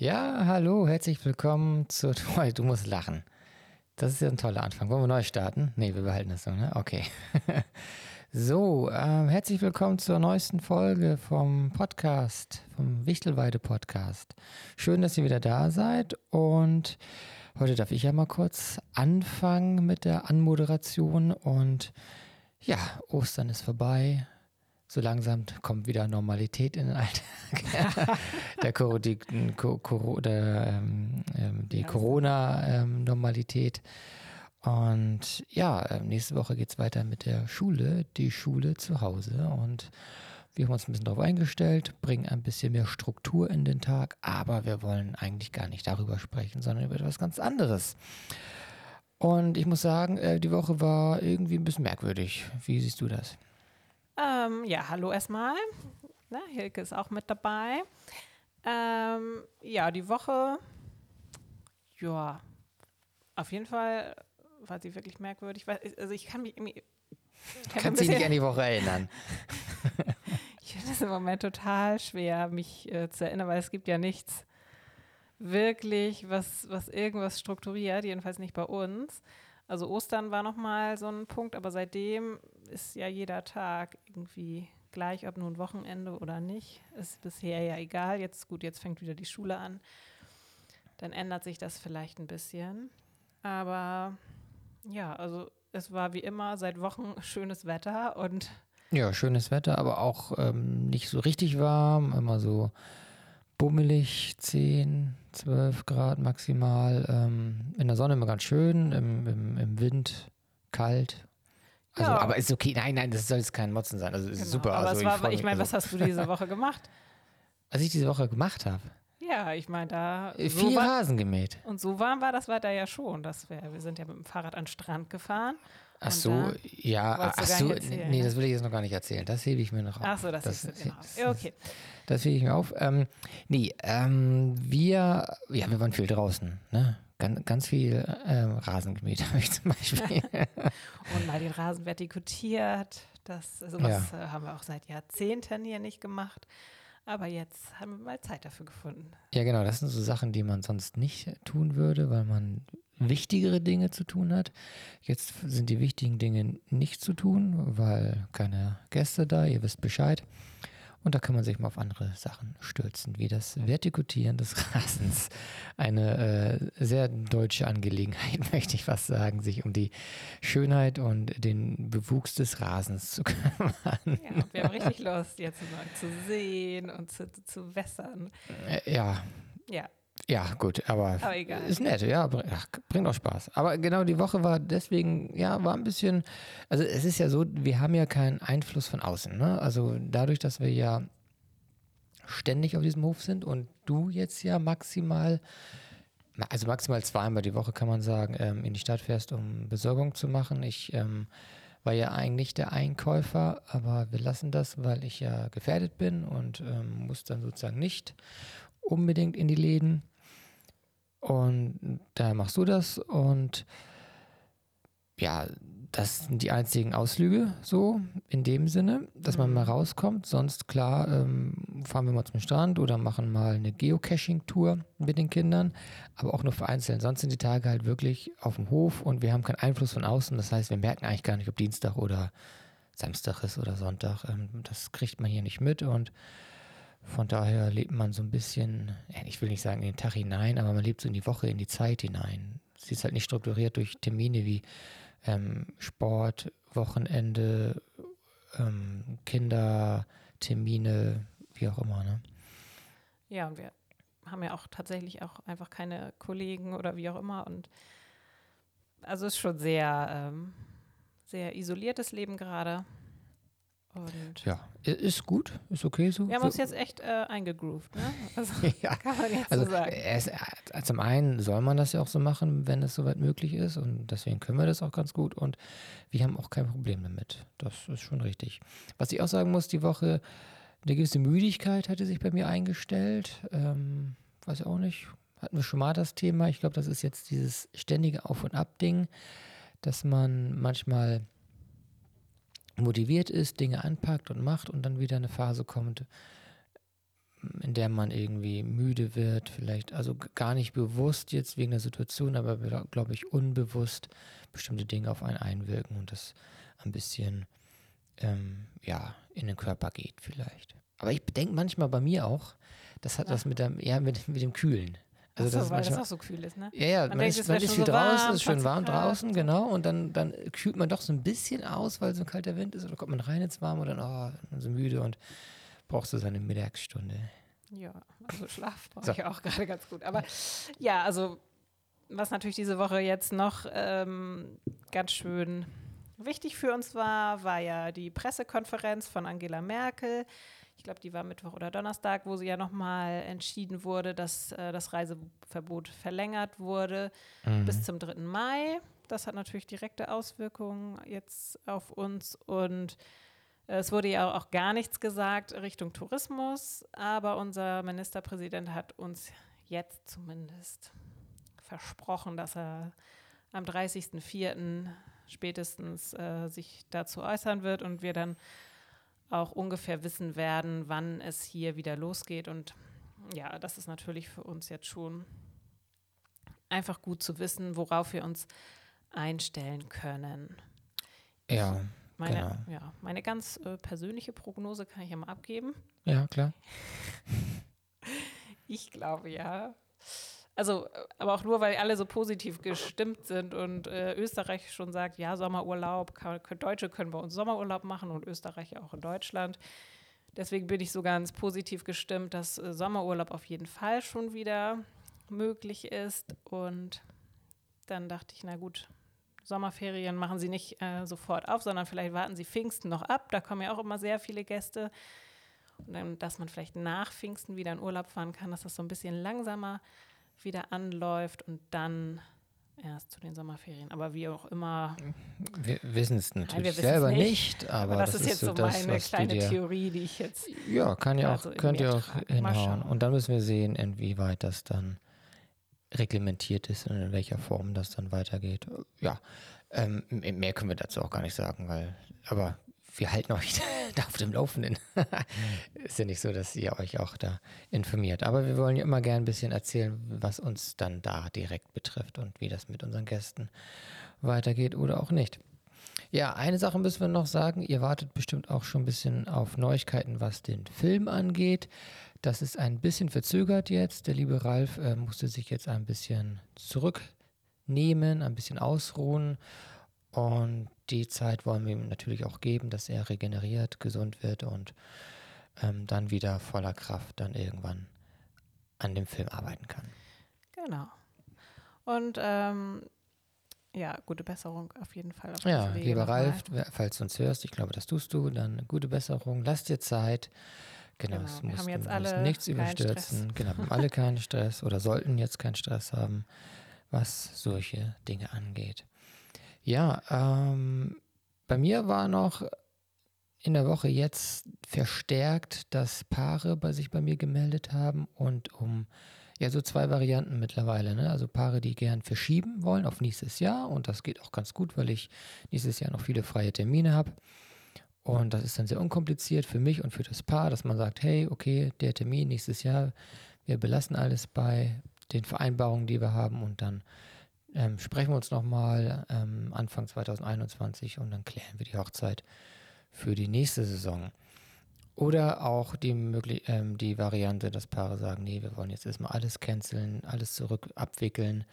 Ja, hallo, herzlich willkommen zu. Du musst lachen. Das ist ja ein toller Anfang. Wollen wir neu starten? Nee, wir behalten das so, ne? Okay. so, ähm, herzlich willkommen zur neuesten Folge vom Podcast, vom Wichtelweide Podcast. Schön, dass ihr wieder da seid und heute darf ich ja mal kurz anfangen mit der Anmoderation und ja, Ostern ist vorbei so langsam kommt wieder Normalität in den Alltag. der, die, der, ähm, ähm, die Corona-Normalität. und ja, ähm, nächste Woche geht es weiter mit der Schule, die Schule zu Hause. Und wir haben uns ein bisschen darauf eingestellt, bringen ein bisschen mehr Struktur in den Tag, aber wir wollen eigentlich gar nicht darüber sprechen, sondern über etwas ganz anderes. Und ich muss sagen, äh, die Woche war irgendwie ein bisschen merkwürdig. Wie siehst du das? Ähm, ja, hallo erstmal. Na, Hilke ist auch mit dabei. Ähm, ja, die Woche, ja, auf jeden Fall war sie wirklich merkwürdig. Also ich kann mich irgendwie. Kannst dich nicht an die Woche erinnern. ich finde es im Moment total schwer, mich äh, zu erinnern, weil es gibt ja nichts wirklich, was, was irgendwas strukturiert, jedenfalls nicht bei uns. Also Ostern war nochmal so ein Punkt, aber seitdem ist ja jeder Tag irgendwie gleich, ob nun Wochenende oder nicht. Ist bisher ja egal. Jetzt gut, jetzt fängt wieder die Schule an. Dann ändert sich das vielleicht ein bisschen. Aber ja, also es war wie immer seit Wochen schönes Wetter und ja, schönes Wetter, aber auch ähm, nicht so richtig warm, immer so bummelig, 10, 12 Grad maximal. Ähm, in der Sonne immer ganz schön, im, im, im Wind kalt. Also, ja. aber ist okay. Nein, nein, das soll jetzt kein Motzen sein. Also ist genau, super. Aber also, war, ich, ich meine, also, was hast du diese Woche gemacht? Was ich diese Woche gemacht habe. Ja, ich meine, da. Äh, so Viel Rasen gemäht. Und so warm war das weiter ja schon. Das wär, wir sind ja mit dem Fahrrad an den Strand gefahren. Ach so, ja, ach so, erzählen, nee, das will ich jetzt noch gar nicht erzählen. Das hebe ich mir noch auf. Ach so, das, das ist genau. Das, okay. Das hebe ich mir auf. Ähm, nee, ähm, wir, ja, wir waren viel draußen, ne? Ganz, ganz viel ähm, Rasen gemäht habe ich zum Beispiel. Und mal den Rasen vertikutiert. Das, sowas ja. Äh, haben wir auch seit Jahrzehnten hier nicht gemacht. Aber jetzt haben wir mal Zeit dafür gefunden. Ja, genau. Das sind so Sachen, die man sonst nicht tun würde, weil man wichtigere Dinge zu tun hat. Jetzt sind die wichtigen Dinge nicht zu tun, weil keine Gäste da, ihr wisst Bescheid. Und da kann man sich mal auf andere Sachen stürzen, wie das Vertikutieren des Rasens. Eine äh, sehr deutsche Angelegenheit, möchte ich fast sagen, sich um die Schönheit und den Bewuchs des Rasens zu kümmern. Ja, wir haben richtig Lust, jetzt mal zu sehen und zu, zu wässern. Äh, ja. Ja, ja, gut, aber, aber ist nett, ja, bringt auch Spaß. Aber genau die Woche war deswegen, ja, war ein bisschen, also es ist ja so, wir haben ja keinen Einfluss von außen, ne? Also dadurch, dass wir ja ständig auf diesem Hof sind und du jetzt ja maximal, also maximal zweimal die Woche kann man sagen, ähm, in die Stadt fährst, um Besorgung zu machen. Ich ähm, war ja eigentlich der Einkäufer, aber wir lassen das, weil ich ja gefährdet bin und ähm, muss dann sozusagen nicht unbedingt in die Läden. Und da machst du das und ja, das sind die einzigen Ausflüge so in dem Sinne, dass man mal mhm. rauskommt. Sonst klar ähm, fahren wir mal zum Strand oder machen mal eine Geocaching-Tour mit den Kindern, aber auch nur vereinzelt. Sonst sind die Tage halt wirklich auf dem Hof und wir haben keinen Einfluss von außen. Das heißt, wir merken eigentlich gar nicht, ob Dienstag oder Samstag ist oder Sonntag. Ähm, das kriegt man hier nicht mit und von daher lebt man so ein bisschen, ich will nicht sagen in den Tag hinein, aber man lebt so in die Woche, in die Zeit hinein. Sie ist halt nicht strukturiert durch Termine wie ähm, Sport, Wochenende, ähm, Kinder, Termine, wie auch immer. Ne? Ja, und wir haben ja auch tatsächlich auch einfach keine Kollegen oder wie auch immer. Und also es ist schon sehr, ähm, sehr isoliertes Leben gerade. Und ja, ist gut, ist okay so. Wir haben uns jetzt echt äh, eingegroovt, ne? Also, ja. kann man jetzt also, so sagen. Es, äh, zum einen soll man das ja auch so machen, wenn es soweit möglich ist und deswegen können wir das auch ganz gut und wir haben auch kein Problem damit. Das ist schon richtig. Was ich auch sagen muss, die Woche, eine gewisse Müdigkeit hatte sich bei mir eingestellt. Ähm, weiß ich auch nicht, hatten wir schon mal das Thema. Ich glaube, das ist jetzt dieses ständige Auf- und Ab-Ding, dass man manchmal motiviert ist, Dinge anpackt und macht und dann wieder eine Phase kommt, in der man irgendwie müde wird, vielleicht, also gar nicht bewusst jetzt wegen der Situation, aber glaube ich unbewusst bestimmte Dinge auf einen einwirken und das ein bisschen ähm, ja, in den Körper geht vielleicht. Aber ich denke manchmal bei mir auch, das hat ja. was mit dem, ja, mit, mit dem Kühlen. Also so, das weil manchmal, das auch so kühl ist, ne? Ja, ja, man, man denkt, ist, man ist viel so draußen, warm, ist schön warm draußen, genau. Und dann, dann kühlt man doch so ein bisschen aus, weil so ein kalter Wind ist. Oder kommt man rein ins Warm und dann, oh, so müde und brauchst du seine Mittagsstunde. Ja, also Schlaf brauche so. ich auch gerade ganz gut. Aber ja, also was natürlich diese Woche jetzt noch ähm, ganz schön wichtig für uns war, war ja die Pressekonferenz von Angela Merkel. Ich glaube, die war Mittwoch oder Donnerstag, wo sie ja nochmal entschieden wurde, dass äh, das Reiseverbot verlängert wurde mhm. bis zum 3. Mai. Das hat natürlich direkte Auswirkungen jetzt auf uns und äh, es wurde ja auch gar nichts gesagt Richtung Tourismus, aber unser Ministerpräsident hat uns jetzt zumindest versprochen, dass er am 30.04 spätestens äh, sich dazu äußern wird und wir dann auch ungefähr wissen werden, wann es hier wieder losgeht. Und ja, das ist natürlich für uns jetzt schon einfach gut zu wissen, worauf wir uns einstellen können. Ja. Meine, genau. ja, meine ganz äh, persönliche Prognose kann ich ja mal abgeben. Ja, klar. ich glaube ja, also, aber auch nur, weil alle so positiv gestimmt sind und äh, Österreich schon sagt, ja, Sommerurlaub, kann, Deutsche können bei uns Sommerurlaub machen und Österreich auch in Deutschland. Deswegen bin ich so ganz positiv gestimmt, dass äh, Sommerurlaub auf jeden Fall schon wieder möglich ist. Und dann dachte ich, na gut, Sommerferien machen sie nicht äh, sofort auf, sondern vielleicht warten sie Pfingsten noch ab. Da kommen ja auch immer sehr viele Gäste. Und dann, dass man vielleicht nach Pfingsten wieder in Urlaub fahren kann, dass das so ein bisschen langsamer wieder anläuft und dann erst zu den Sommerferien. Aber wie auch immer. Wir wissen es natürlich Nein, selber nicht, nicht, aber, aber das, ist jetzt so das, meine kleine dir, Theorie, die ich jetzt. Ja, kann ja auch, könnt ihr auch hinhauen. Und dann müssen wir sehen, inwieweit das dann reglementiert ist und in welcher Form das dann weitergeht. Ja, ähm, mehr können wir dazu auch gar nicht sagen, weil, aber wir halten euch da auf dem Laufenden. ist ja nicht so, dass ihr euch auch da informiert. Aber wir wollen ja immer gerne ein bisschen erzählen, was uns dann da direkt betrifft und wie das mit unseren Gästen weitergeht oder auch nicht. Ja, eine Sache müssen wir noch sagen. Ihr wartet bestimmt auch schon ein bisschen auf Neuigkeiten, was den Film angeht. Das ist ein bisschen verzögert jetzt. Der liebe Ralf äh, musste sich jetzt ein bisschen zurücknehmen, ein bisschen ausruhen und die Zeit wollen wir ihm natürlich auch geben, dass er regeneriert, gesund wird und ähm, dann wieder voller Kraft dann irgendwann an dem Film arbeiten kann. Genau. Und ähm, ja, gute Besserung auf jeden Fall. Auf ja, lieber Ralf, falls du uns hörst, ich glaube, das tust du, dann gute Besserung, lass dir Zeit. Genau, genau. es muss, jetzt alle nichts überstürzen. Genau, wir haben alle keinen Stress oder sollten jetzt keinen Stress haben, was solche Dinge angeht. Ja, ähm, bei mir war noch in der Woche jetzt verstärkt, dass Paare bei sich bei mir gemeldet haben und um ja so zwei Varianten mittlerweile. Ne? Also Paare, die gern verschieben wollen auf nächstes Jahr und das geht auch ganz gut, weil ich nächstes Jahr noch viele freie Termine habe. Und das ist dann sehr unkompliziert für mich und für das Paar, dass man sagt, hey, okay, der Termin nächstes Jahr, wir belassen alles bei den Vereinbarungen, die wir haben und dann ähm, sprechen wir uns nochmal ähm, Anfang 2021 und dann klären wir die Hochzeit für die nächste Saison. Oder auch die, möglich ähm, die Variante, dass Paare sagen, nee, wir wollen jetzt erstmal alles canceln, alles zurück abwickeln.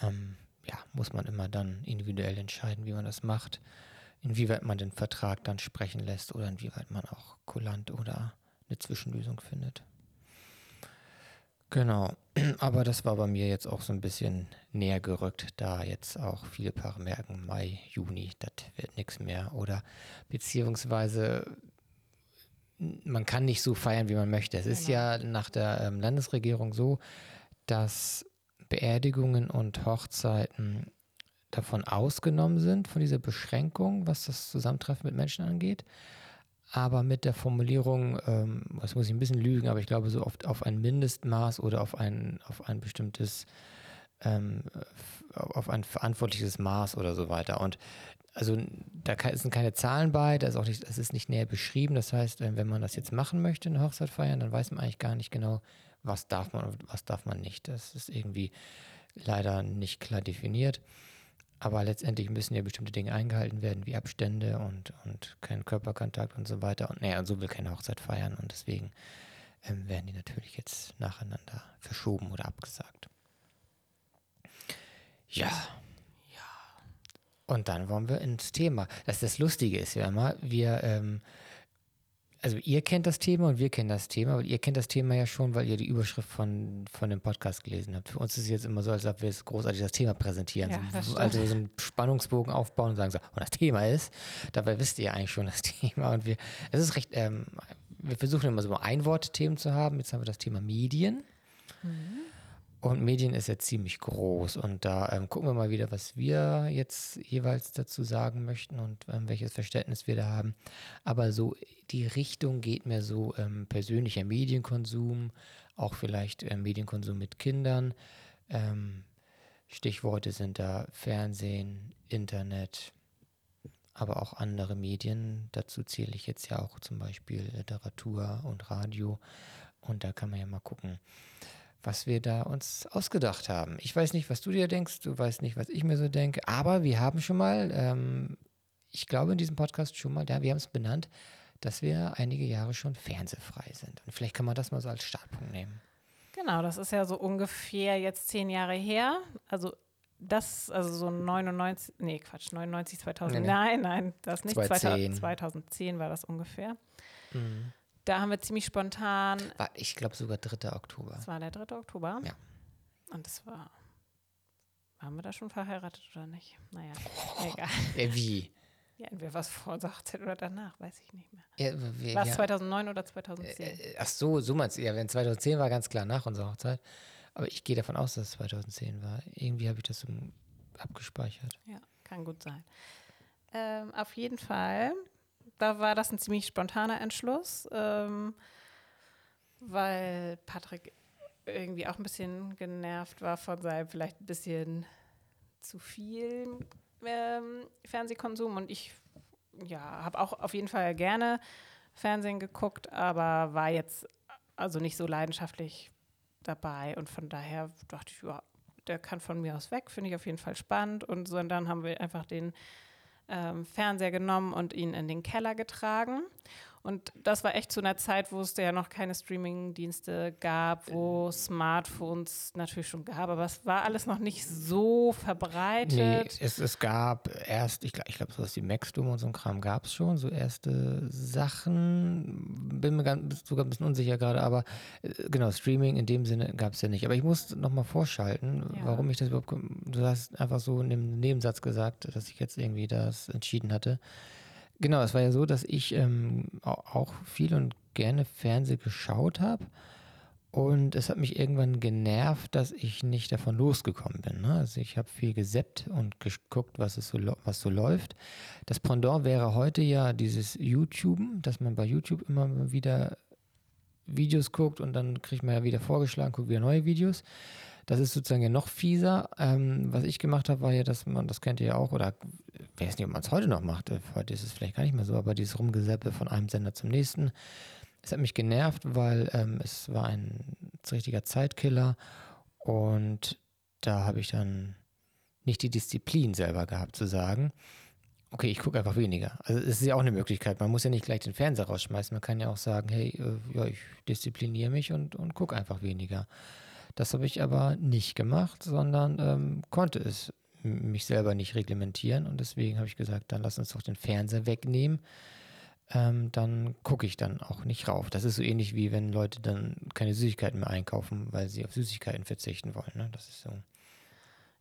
Ähm, ja, muss man immer dann individuell entscheiden, wie man das macht, inwieweit man den Vertrag dann sprechen lässt oder inwieweit man auch kulant oder eine Zwischenlösung findet. Genau, aber das war bei mir jetzt auch so ein bisschen näher gerückt, da jetzt auch viele Paare merken, Mai, Juni, das wird nichts mehr. Oder beziehungsweise man kann nicht so feiern, wie man möchte. Es ist ja genau. nach der ähm, Landesregierung so, dass Beerdigungen und Hochzeiten davon ausgenommen sind, von dieser Beschränkung, was das Zusammentreffen mit Menschen angeht aber mit der Formulierung, ähm, das muss ich ein bisschen lügen, aber ich glaube so oft auf ein Mindestmaß oder auf ein, auf ein bestimmtes, ähm, auf ein verantwortliches Maß oder so weiter. Und also da sind keine Zahlen bei, da ist auch nicht, das ist nicht näher beschrieben. Das heißt, wenn man das jetzt machen möchte, eine Hochzeit feiern, dann weiß man eigentlich gar nicht genau, was darf man und was darf man nicht. Das ist irgendwie leider nicht klar definiert. Aber letztendlich müssen ja bestimmte Dinge eingehalten werden, wie Abstände und, und kein Körperkontakt und so weiter. Und naja, so will keine Hochzeit feiern und deswegen ähm, werden die natürlich jetzt nacheinander verschoben oder abgesagt. Ja. Ja. Und dann wollen wir ins Thema. Das, das Lustige ist ja immer, wir ähm, also ihr kennt das Thema und wir kennen das Thema, aber ihr kennt das Thema ja schon, weil ihr die Überschrift von, von dem Podcast gelesen habt. Für uns ist es jetzt immer so, als ob wir jetzt großartig das Thema präsentieren. Ja, so, also so einen Spannungsbogen aufbauen und sagen so, und das Thema ist, dabei wisst ihr eigentlich schon das Thema. Und wir, es ist recht, ähm, wir versuchen immer so Ein-Wort-Themen zu haben. Jetzt haben wir das Thema Medien. Mhm. Und Medien ist ja ziemlich groß und da ähm, gucken wir mal wieder, was wir jetzt jeweils dazu sagen möchten und ähm, welches Verständnis wir da haben. Aber so die Richtung geht mir so ähm, persönlicher Medienkonsum, auch vielleicht äh, Medienkonsum mit Kindern. Ähm, Stichworte sind da Fernsehen, Internet, aber auch andere Medien. Dazu zähle ich jetzt ja auch zum Beispiel Literatur und Radio. Und da kann man ja mal gucken, was wir da uns ausgedacht haben. Ich weiß nicht, was du dir denkst, du weißt nicht, was ich mir so denke, aber wir haben schon mal, ähm, ich glaube in diesem Podcast schon mal, ja, wir haben es benannt, dass wir einige Jahre schon fernsehfrei sind. Und vielleicht kann man das mal so als Startpunkt nehmen. Genau, das ist ja so ungefähr jetzt zehn Jahre her. Also das, also so 99, nee, Quatsch, 99, 2000, nee, nee. nein, nein, das nicht. 2010. 2010 war das ungefähr. Mhm. Da haben wir ziemlich spontan. War, ich glaube sogar 3. Oktober. Das war der 3. Oktober. Ja. Und das war. Waren wir da schon verheiratet oder nicht? Naja, oh, egal. Ja, wie? Ja, entweder was vor der Hochzeit oder danach, weiß ich nicht mehr. Ja, war es ja. 2009 oder 2010? Äh, äh, ach so, so meinst du. Ja, wenn 2010 war, ganz klar nach unserer Hochzeit. Aber ich gehe davon aus, dass es 2010 war. Irgendwie habe ich das so abgespeichert. Ja, kann gut sein. Ähm, auf jeden Fall da war das ein ziemlich spontaner Entschluss, ähm, weil Patrick irgendwie auch ein bisschen genervt war von seinem vielleicht ein bisschen zu viel ähm, Fernsehkonsum. Und ich ja, habe auch auf jeden Fall gerne Fernsehen geguckt, aber war jetzt also nicht so leidenschaftlich dabei. Und von daher dachte ich, ja, der kann von mir aus weg, finde ich auf jeden Fall spannend. Und so und dann haben wir einfach den Fernseher genommen und ihn in den Keller getragen. Und das war echt zu einer Zeit, wo es ja noch keine Streaming-Dienste gab, wo Smartphones natürlich schon gab, aber es war alles noch nicht so verbreitet. Nee, es, es gab erst, ich glaube, ich glaub, sowas wie Maxdom und so ein Kram gab es schon, so erste Sachen. Bin mir ganz, sogar ein bisschen unsicher gerade, aber äh, genau, Streaming in dem Sinne gab es ja nicht. Aber ich muss nochmal vorschalten, ja. warum ich das überhaupt, du hast einfach so in dem Nebensatz gesagt, dass ich jetzt irgendwie das entschieden hatte. Genau, es war ja so, dass ich ähm, auch viel und gerne Fernsehen geschaut habe. Und es hat mich irgendwann genervt, dass ich nicht davon losgekommen bin. Ne? Also ich habe viel geseppt und geguckt, was, es so, was so läuft. Das Pendant wäre heute ja dieses YouTuben, dass man bei YouTube immer wieder Videos guckt und dann kriegt man ja wieder vorgeschlagen, guckt wieder neue Videos. Das ist sozusagen ja noch fieser. Ähm, was ich gemacht habe, war ja, dass man, das kennt ihr ja auch, oder ich weiß nicht, ob man es heute noch macht, äh, heute ist es vielleicht gar nicht mehr so, aber dieses Rumgeseppe von einem Sender zum nächsten, es hat mich genervt, weil ähm, es war ein richtiger Zeitkiller und da habe ich dann nicht die Disziplin selber gehabt zu sagen, okay, ich gucke einfach weniger. Also es ist ja auch eine Möglichkeit. Man muss ja nicht gleich den Fernseher rausschmeißen. Man kann ja auch sagen, hey, äh, ja, ich diszipliniere mich und, und gucke einfach weniger. Das habe ich aber nicht gemacht, sondern ähm, konnte es mich selber nicht reglementieren und deswegen habe ich gesagt, dann lass uns doch den Fernseher wegnehmen. Ähm, dann gucke ich dann auch nicht rauf. Das ist so ähnlich wie wenn Leute dann keine Süßigkeiten mehr einkaufen, weil sie auf Süßigkeiten verzichten wollen. Ne? Das ist so.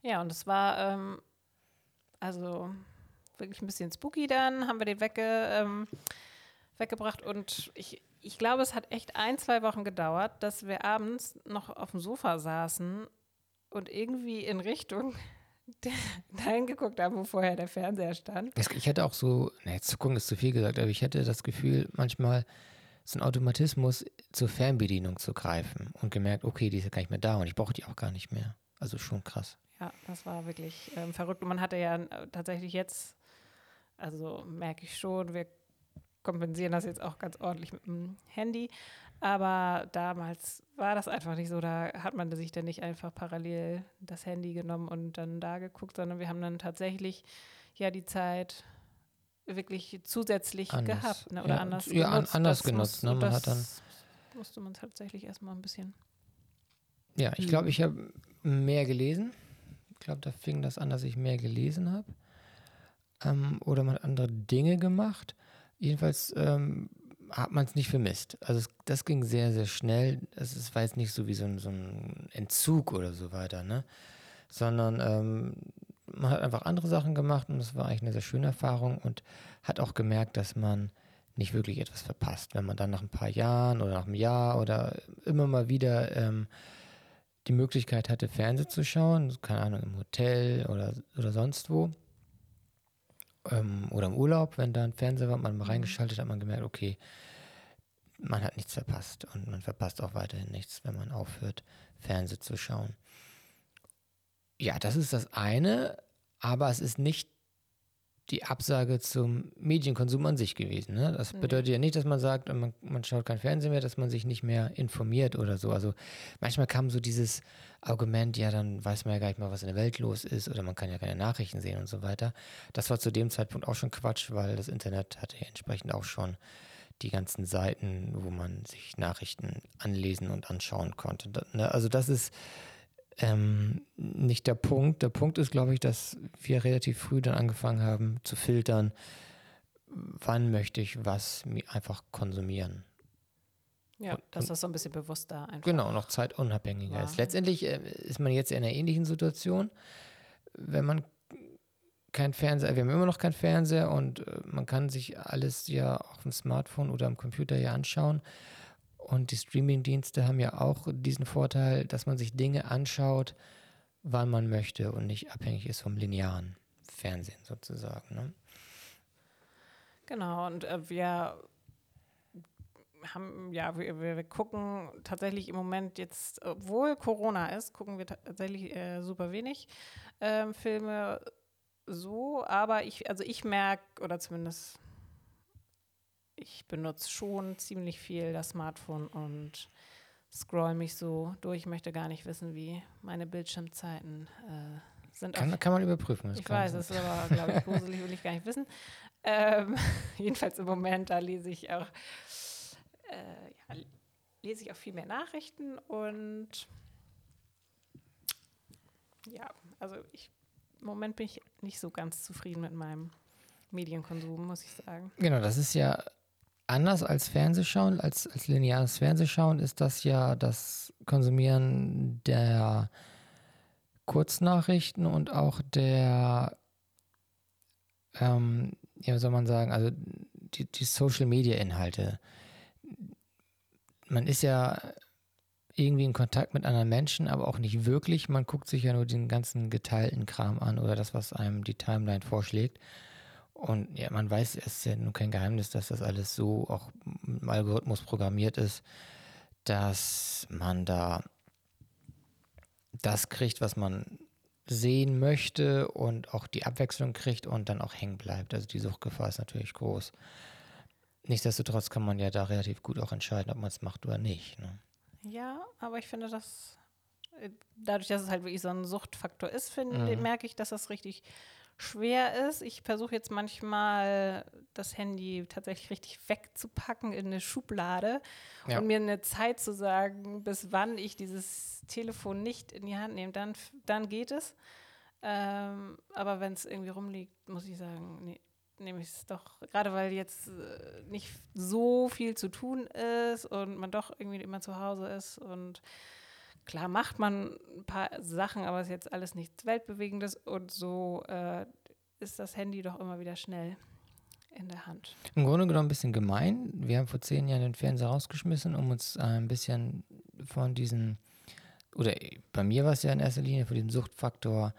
Ja, und es war ähm, also wirklich ein bisschen spooky dann, haben wir den wegge, ähm, weggebracht und ich, ich glaube, es hat echt ein, zwei Wochen gedauert, dass wir abends noch auf dem Sofa saßen und irgendwie in Richtung dahin geguckt haben, wo vorher der Fernseher stand. Ich hätte auch so, na, jetzt zu gucken ist zu viel gesagt, aber ich hätte das Gefühl, manchmal so ein Automatismus zur Fernbedienung zu greifen und gemerkt, okay, die ist ja gar nicht mehr da und ich brauche die auch gar nicht mehr. Also schon krass. Ja, das war wirklich ähm, verrückt. Und man hatte ja äh, tatsächlich jetzt Also merke ich schon, wir kompensieren das jetzt auch ganz ordentlich mit dem Handy. Aber damals war das einfach nicht so. Da hat man sich dann nicht einfach parallel das Handy genommen und dann da geguckt, sondern wir haben dann tatsächlich ja die Zeit wirklich zusätzlich anders. gehabt ne? oder ja, anders ja, genutzt. anders genutzt. Ne? Man hat dann musste man tatsächlich erstmal ein bisschen. Ja, ich glaube, ich habe mehr gelesen. Ich glaube, da fing das an, dass ich mehr gelesen habe. Ähm, oder man hat andere Dinge gemacht. Jedenfalls ähm, hat man es nicht vermisst. Also es, das ging sehr, sehr schnell. Es, es war jetzt nicht so wie so ein, so ein Entzug oder so weiter, ne? Sondern ähm, man hat einfach andere Sachen gemacht und das war eigentlich eine sehr schöne Erfahrung und hat auch gemerkt, dass man nicht wirklich etwas verpasst. Wenn man dann nach ein paar Jahren oder nach einem Jahr oder immer mal wieder ähm, die Möglichkeit hatte, Fernsehen zu schauen, keine Ahnung, im Hotel oder, oder sonst wo, ähm, oder im Urlaub, wenn da ein Fernseher war, man mal mhm. reingeschaltet hat, man gemerkt, okay, man hat nichts verpasst und man verpasst auch weiterhin nichts, wenn man aufhört, Fernsehen zu schauen. Ja, das ist das eine, aber es ist nicht die Absage zum Medienkonsum an sich gewesen. Ne? Das bedeutet ja nicht, dass man sagt, man, man schaut kein Fernsehen mehr, dass man sich nicht mehr informiert oder so. Also manchmal kam so dieses Argument, ja, dann weiß man ja gar nicht mal, was in der Welt los ist oder man kann ja keine Nachrichten sehen und so weiter. Das war zu dem Zeitpunkt auch schon Quatsch, weil das Internet hatte ja entsprechend auch schon die ganzen Seiten, wo man sich Nachrichten anlesen und anschauen konnte. Ne? Also das ist ähm, nicht der Punkt. Der Punkt ist, glaube ich, dass wir relativ früh dann angefangen haben zu filtern, wann möchte ich was einfach konsumieren. Ja, und, dass das so ein bisschen bewusster einfach. Genau, noch zeitunabhängiger ja. ist. Letztendlich äh, ist man jetzt in einer ähnlichen Situation, wenn man kein Fernseher, wir haben immer noch keinen Fernseher und äh, man kann sich alles ja auf dem Smartphone oder am Computer ja anschauen. Und die Streaming-Dienste haben ja auch diesen Vorteil, dass man sich Dinge anschaut, wann man möchte und nicht abhängig ist vom linearen Fernsehen sozusagen. Ne? Genau, und äh, wir haben, ja, wir, wir, gucken tatsächlich im Moment jetzt, obwohl Corona ist, gucken wir tatsächlich äh, super wenig äh, Filme so, aber ich, also ich merke, oder zumindest ich benutze schon ziemlich viel das Smartphone und scroll mich so durch. Ich möchte gar nicht wissen, wie meine Bildschirmzeiten äh, sind. Kann, kann man überprüfen. Ich weiß, das ist aber, glaube ich, gruselig, will ich gar nicht wissen. Ähm, jedenfalls im Moment, da lese ich auch, äh, ja, lese ich auch viel mehr Nachrichten und ja, also ich, im Moment bin ich nicht so ganz zufrieden mit meinem Medienkonsum, muss ich sagen. Genau, das ist ja anders als Fernsehschauen, als, als lineares Fernsehschauen ist das ja das Konsumieren der Kurznachrichten und auch der, ähm, ja, wie soll man sagen, also die, die Social-Media-Inhalte. Man ist ja irgendwie in Kontakt mit anderen Menschen, aber auch nicht wirklich. Man guckt sich ja nur den ganzen geteilten Kram an oder das, was einem die Timeline vorschlägt. Und ja, man weiß, es ist ja nun kein Geheimnis, dass das alles so auch im Algorithmus programmiert ist, dass man da das kriegt, was man sehen möchte und auch die Abwechslung kriegt und dann auch hängen bleibt. Also die Suchtgefahr ist natürlich groß. Nichtsdestotrotz kann man ja da relativ gut auch entscheiden, ob man es macht oder nicht. Ne? Ja, aber ich finde, dass äh, dadurch, dass es halt wirklich so ein Suchtfaktor ist, finde, mhm. merke ich, dass das richtig schwer ist. Ich versuche jetzt manchmal das Handy tatsächlich richtig wegzupacken in eine Schublade ja. und mir eine Zeit zu sagen, bis wann ich dieses Telefon nicht in die Hand nehme. Dann, dann geht es. Ähm, aber wenn es irgendwie rumliegt, muss ich sagen, nee, nehme ich es doch. Gerade weil jetzt äh, nicht so viel zu tun ist und man doch irgendwie immer zu Hause ist und Klar macht man ein paar Sachen, aber es ist jetzt alles nichts Weltbewegendes und so äh, ist das Handy doch immer wieder schnell in der Hand. Im Grunde genommen ein bisschen gemein. Wir haben vor zehn Jahren den Fernseher rausgeschmissen, um uns äh, ein bisschen von diesem, oder bei mir war es ja in erster Linie, von diesem Suchtfaktor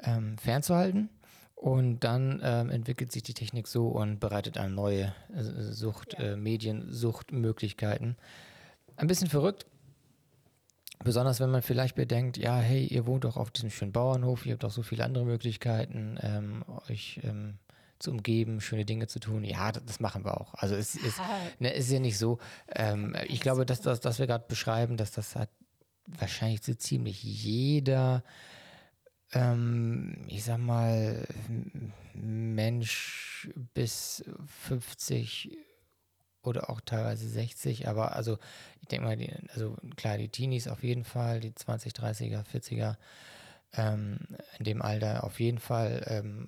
ähm, fernzuhalten. Und dann ähm, entwickelt sich die Technik so und bereitet einem neue äh, Sucht, ja. äh, Mediensuchtmöglichkeiten. Ein bisschen verrückt, Besonders wenn man vielleicht bedenkt, ja, hey, ihr wohnt doch auf diesem schönen Bauernhof, ihr habt doch so viele andere Möglichkeiten, ähm, euch ähm, zu umgeben, schöne Dinge zu tun. Ja, das, das machen wir auch. Also es ist, ne, ist ja nicht so. Ähm, ich glaube, dass das, was wir gerade beschreiben, dass das hat wahrscheinlich so ziemlich jeder, ähm, ich sag mal, Mensch bis 50 oder auch teilweise 60, aber also ich denke mal, die, also klar, die Teenies auf jeden Fall, die 20, 30er, 40er, ähm, in dem Alter auf jeden Fall ähm,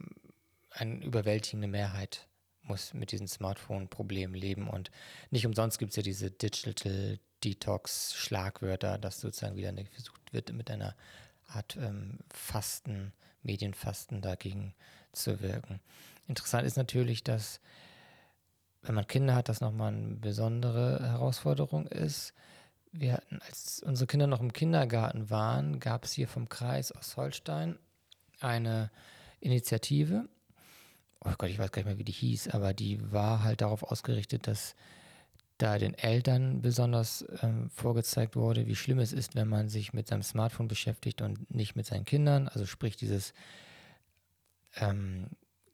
eine überwältigende Mehrheit muss mit diesen Smartphone-Problemen leben und nicht umsonst gibt es ja diese Digital Detox-Schlagwörter, dass sozusagen wieder versucht wird, mit einer Art ähm, Fasten, Medienfasten dagegen zu wirken. Interessant ist natürlich, dass wenn man Kinder hat, das nochmal eine besondere Herausforderung ist. Wir hatten, als unsere Kinder noch im Kindergarten waren, gab es hier vom Kreis Ostholstein eine Initiative. Oh Gott, ich weiß gar nicht mehr, wie die hieß, aber die war halt darauf ausgerichtet, dass da den Eltern besonders ähm, vorgezeigt wurde, wie schlimm es ist, wenn man sich mit seinem Smartphone beschäftigt und nicht mit seinen Kindern. Also sprich dieses, ähm,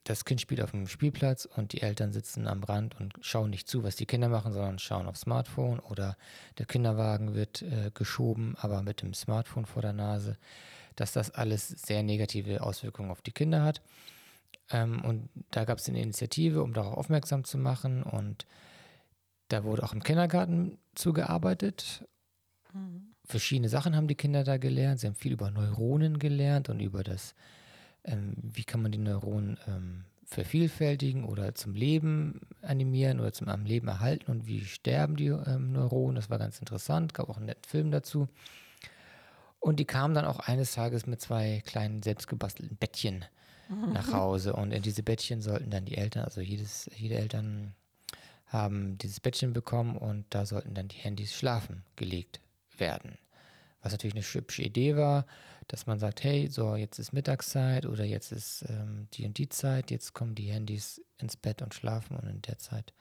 das Kind spielt auf dem Spielplatz und die Eltern sitzen am Rand und schauen nicht zu, was die Kinder machen, sondern schauen aufs Smartphone oder der Kinderwagen wird äh, geschoben, aber mit dem Smartphone vor der Nase, dass das alles sehr negative Auswirkungen auf die Kinder hat. Ähm, und da gab es eine Initiative, um darauf aufmerksam zu machen und da wurde auch im Kindergarten zugearbeitet. Mhm. Verschiedene Sachen haben die Kinder da gelernt. Sie haben viel über Neuronen gelernt und über das, ähm, wie kann man die Neuronen ähm, vervielfältigen oder zum Leben animieren oder zum am Leben erhalten und wie sterben die ähm, Neuronen. Das war ganz interessant, gab auch einen netten Film dazu. Und die kamen dann auch eines Tages mit zwei kleinen selbstgebastelten Bettchen mhm. nach Hause. Und in diese Bettchen sollten dann die Eltern, also jedes, jede Eltern haben dieses Bettchen bekommen und da sollten dann die Handys schlafen gelegt werden. Was natürlich eine hübsche Idee war, dass man sagt, hey, so jetzt ist Mittagszeit oder jetzt ist ähm, die und die Zeit, jetzt kommen die Handys ins Bett und schlafen und in der Zeit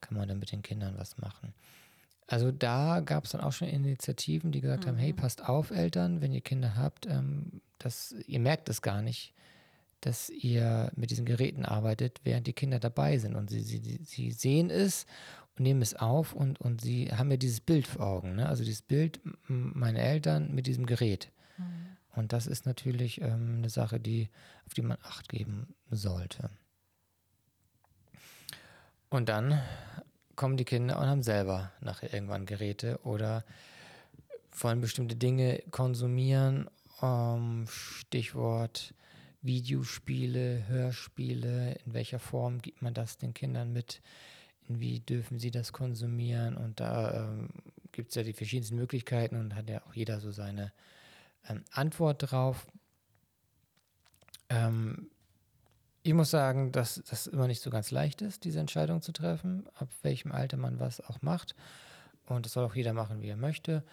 kann man dann mit den Kindern was machen. Also da gab es dann auch schon Initiativen, die gesagt mhm. haben, hey, mhm. passt auf, Eltern, wenn ihr Kinder habt, ähm, das, ihr merkt es gar nicht, dass ihr mit diesen Geräten arbeitet, während die Kinder dabei sind. Und sie, sie, sie sehen es und nehmen es auf und, und sie haben ja dieses Bild vor Augen. Ne? Also dieses Bild, meine Eltern mit diesem Gerät. Mhm. Und das ist natürlich ähm, eine Sache, die, auf die man Acht geben sollte. Und dann kommen die Kinder und haben selber nachher irgendwann Geräte oder wollen bestimmte Dinge konsumieren. Um, Stichwort Videospiele, Hörspiele, in welcher Form gibt man das den Kindern mit, wie dürfen sie das konsumieren und da ähm, gibt es ja die verschiedensten Möglichkeiten und hat ja auch jeder so seine ähm, Antwort drauf. Ähm, ich muss sagen, dass das immer nicht so ganz leicht ist, diese Entscheidung zu treffen, ab welchem Alter man was auch macht. Und das soll auch jeder machen, wie er möchte.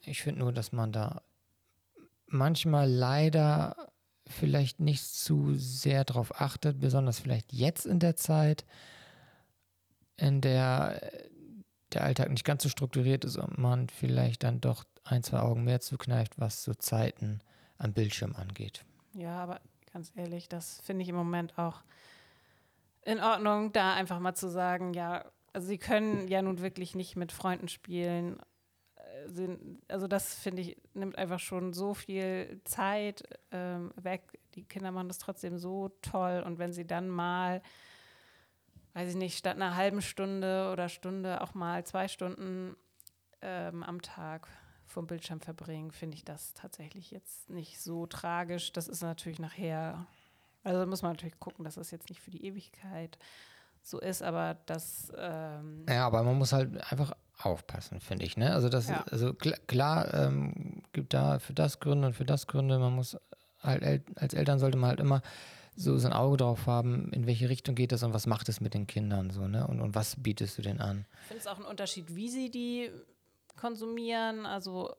Ich finde nur, dass man da manchmal leider vielleicht nicht zu sehr darauf achtet, besonders vielleicht jetzt in der Zeit, in der der Alltag nicht ganz so strukturiert ist und man vielleicht dann doch ein, zwei Augen mehr zukneift, was so Zeiten am Bildschirm angeht. Ja, aber ganz ehrlich, das finde ich im Moment auch in Ordnung, da einfach mal zu sagen, ja, also sie können ja nun wirklich nicht mit Freunden spielen sind, also das finde ich, nimmt einfach schon so viel Zeit ähm, weg. Die Kinder machen das trotzdem so toll und wenn sie dann mal, weiß ich nicht, statt einer halben Stunde oder Stunde auch mal zwei Stunden ähm, am Tag vom Bildschirm verbringen, finde ich das tatsächlich jetzt nicht so tragisch. Das ist natürlich nachher, also muss man natürlich gucken, dass das jetzt nicht für die Ewigkeit so ist, aber das. Ähm ja, aber man muss halt einfach aufpassen, finde ich. Ne? Also das, ja. also klar, klar ähm, gibt da für das Gründe und für das Gründe. Man muss halt als Eltern sollte man halt immer so sein Auge drauf haben, in welche Richtung geht das und was macht es mit den Kindern so, ne? Und, und was bietest du denn an? Ich finde es auch ein Unterschied, wie sie die konsumieren. Also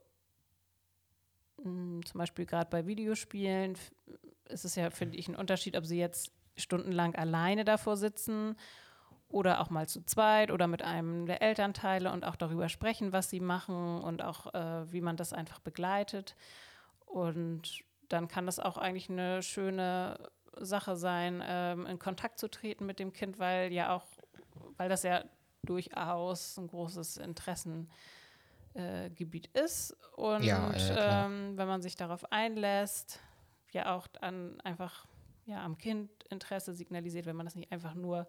mh, hm, zum Beispiel gerade bei Videospielen ist es ja, finde ich, ein Unterschied, ob sie jetzt stundenlang alleine davor sitzen oder auch mal zu zweit oder mit einem der Elternteile und auch darüber sprechen, was sie machen und auch äh, wie man das einfach begleitet. Und dann kann das auch eigentlich eine schöne Sache sein, ähm, in Kontakt zu treten mit dem Kind, weil ja auch, weil das ja durchaus ein großes Interessengebiet äh, ist. Und ja, ja, ähm, wenn man sich darauf einlässt, ja auch dann einfach ja, am Kind Interesse signalisiert, wenn man das nicht einfach nur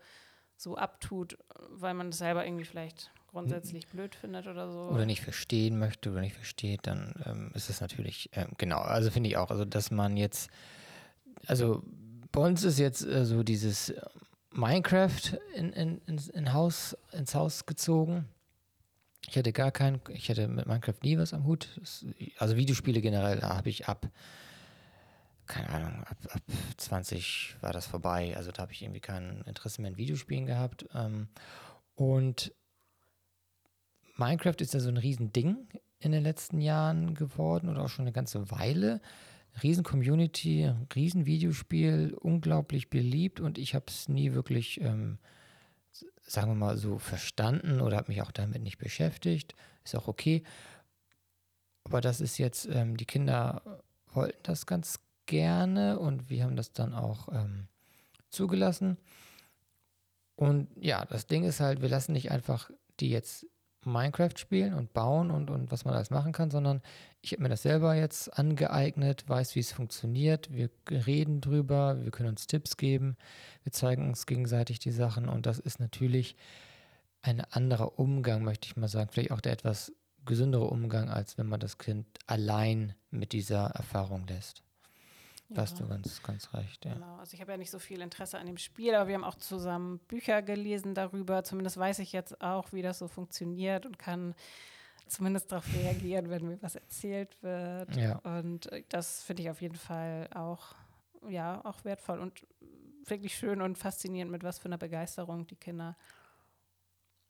so abtut, weil man es selber irgendwie vielleicht grundsätzlich blöd findet oder so. Oder nicht verstehen möchte oder nicht versteht, dann ähm, ist es natürlich, ähm, genau, also finde ich auch, also dass man jetzt, also bei uns ist jetzt äh, so dieses Minecraft in, in, in, in Haus, ins Haus gezogen. Ich hätte gar keinen, ich hätte mit Minecraft nie was am Hut. Also Videospiele generell habe ich ab, keine Ahnung, ab, ab 20 war das vorbei. Also da habe ich irgendwie kein Interesse mehr in Videospielen gehabt. Ähm, und Minecraft ist ja so ein Riesending in den letzten Jahren geworden oder auch schon eine ganze Weile. Riesen Community, riesen Videospiel, unglaublich beliebt und ich habe es nie wirklich, ähm, sagen wir mal so, verstanden oder habe mich auch damit nicht beschäftigt. Ist auch okay. Aber das ist jetzt, ähm, die Kinder wollten das ganz gerne und wir haben das dann auch ähm, zugelassen. Und ja, das Ding ist halt, wir lassen nicht einfach die jetzt Minecraft spielen und bauen und, und was man alles machen kann, sondern ich habe mir das selber jetzt angeeignet, weiß, wie es funktioniert. Wir reden drüber, wir können uns Tipps geben, wir zeigen uns gegenseitig die Sachen und das ist natürlich ein anderer Umgang, möchte ich mal sagen. Vielleicht auch der etwas gesündere Umgang, als wenn man das Kind allein mit dieser Erfahrung lässt. Da hast du ganz, ganz recht, ja. Genau, also ich habe ja nicht so viel Interesse an dem Spiel, aber wir haben auch zusammen Bücher gelesen darüber. Zumindest weiß ich jetzt auch, wie das so funktioniert und kann zumindest darauf reagieren, wenn mir was erzählt wird. Ja. Und äh, das finde ich auf jeden Fall auch, ja, auch wertvoll und wirklich schön und faszinierend, mit was für einer Begeisterung die Kinder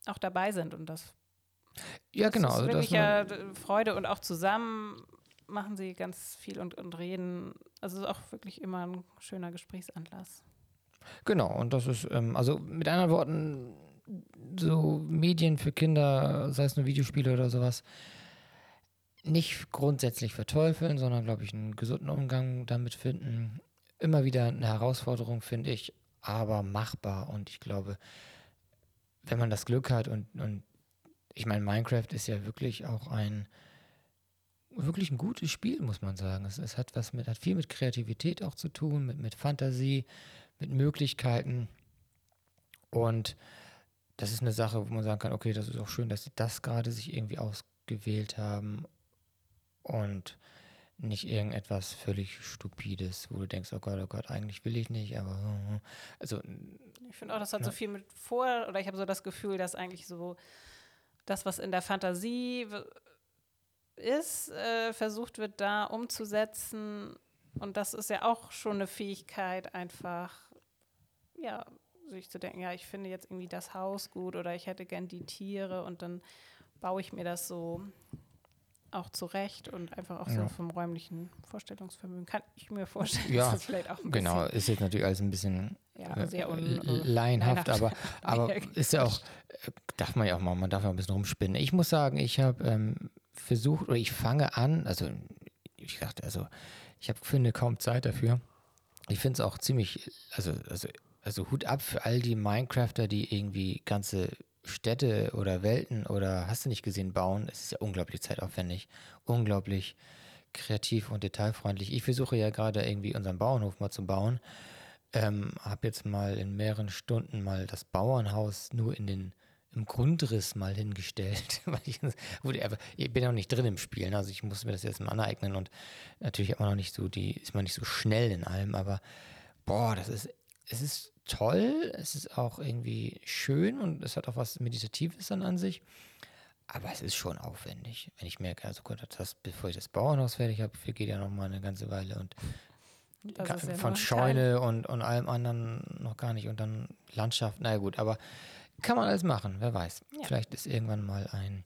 auch dabei sind. Und das, ja, genau. Das ist wirklich ja Freude und auch zusammen machen sie ganz viel und, und reden. Also es ist auch wirklich immer ein schöner Gesprächsanlass. Genau, und das ist, ähm, also mit anderen Worten, so Medien für Kinder, sei es nur Videospiele oder sowas, nicht grundsätzlich verteufeln, sondern, glaube ich, einen gesunden Umgang damit finden. Immer wieder eine Herausforderung, finde ich, aber machbar. Und ich glaube, wenn man das Glück hat und, und ich meine, Minecraft ist ja wirklich auch ein wirklich ein gutes Spiel, muss man sagen. Es, es, hat was mit, hat viel mit Kreativität auch zu tun, mit, mit Fantasie, mit Möglichkeiten. Und das ist eine Sache, wo man sagen kann, okay, das ist auch schön, dass sie das gerade sich irgendwie ausgewählt haben und nicht irgendetwas völlig Stupides, wo du denkst, oh Gott, oh Gott, eigentlich will ich nicht, aber also ich finde auch, das hat ja. so viel mit vor, oder ich habe so das Gefühl, dass eigentlich so das, was in der Fantasie ist, äh, versucht wird, da umzusetzen. Und das ist ja auch schon eine Fähigkeit, einfach, ja, sich zu denken, ja, ich finde jetzt irgendwie das Haus gut oder ich hätte gern die Tiere und dann baue ich mir das so auch zurecht und einfach auch ja. so vom räumlichen Vorstellungsvermögen kann ich mir vorstellen, ja, dass das vielleicht auch ein genau, bisschen, ist jetzt natürlich alles ein bisschen ja, äh, sehr un, äh, laienhaft, aber, aber ist ja auch, äh, darf man ja auch mal, man darf ja ein bisschen rumspinnen. Ich muss sagen, ich habe ähm, versucht, oder ich fange an, also ich dachte, also ich habe finde kaum Zeit dafür. Ich finde es auch ziemlich, also, also, also Hut ab für all die Minecrafter, die irgendwie ganze Städte oder Welten oder hast du nicht gesehen bauen. Es ist ja unglaublich zeitaufwendig, unglaublich kreativ und detailfreundlich. Ich versuche ja gerade irgendwie unseren Bauernhof mal zu bauen. Ähm, habe jetzt mal in mehreren Stunden mal das Bauernhaus nur in den im Grundriss mal hingestellt. ich, ich bin ja noch nicht drin im Spiel, ne? also ich muss mir das jetzt mal aneignen und natürlich immer noch nicht so, die ist man nicht so schnell in allem, aber boah, das ist, es ist toll, es ist auch irgendwie schön und es hat auch was Meditatives dann an sich. Aber es ist schon aufwendig, wenn ich merke, also Gott, das, bevor ich das Bauernhaus fertig habe, geht ja noch mal eine ganze Weile und ja von Scheune und, und allem anderen noch gar nicht und dann Landschaft, naja gut, aber kann man alles machen, wer weiß. Ja. Vielleicht ist irgendwann mal ein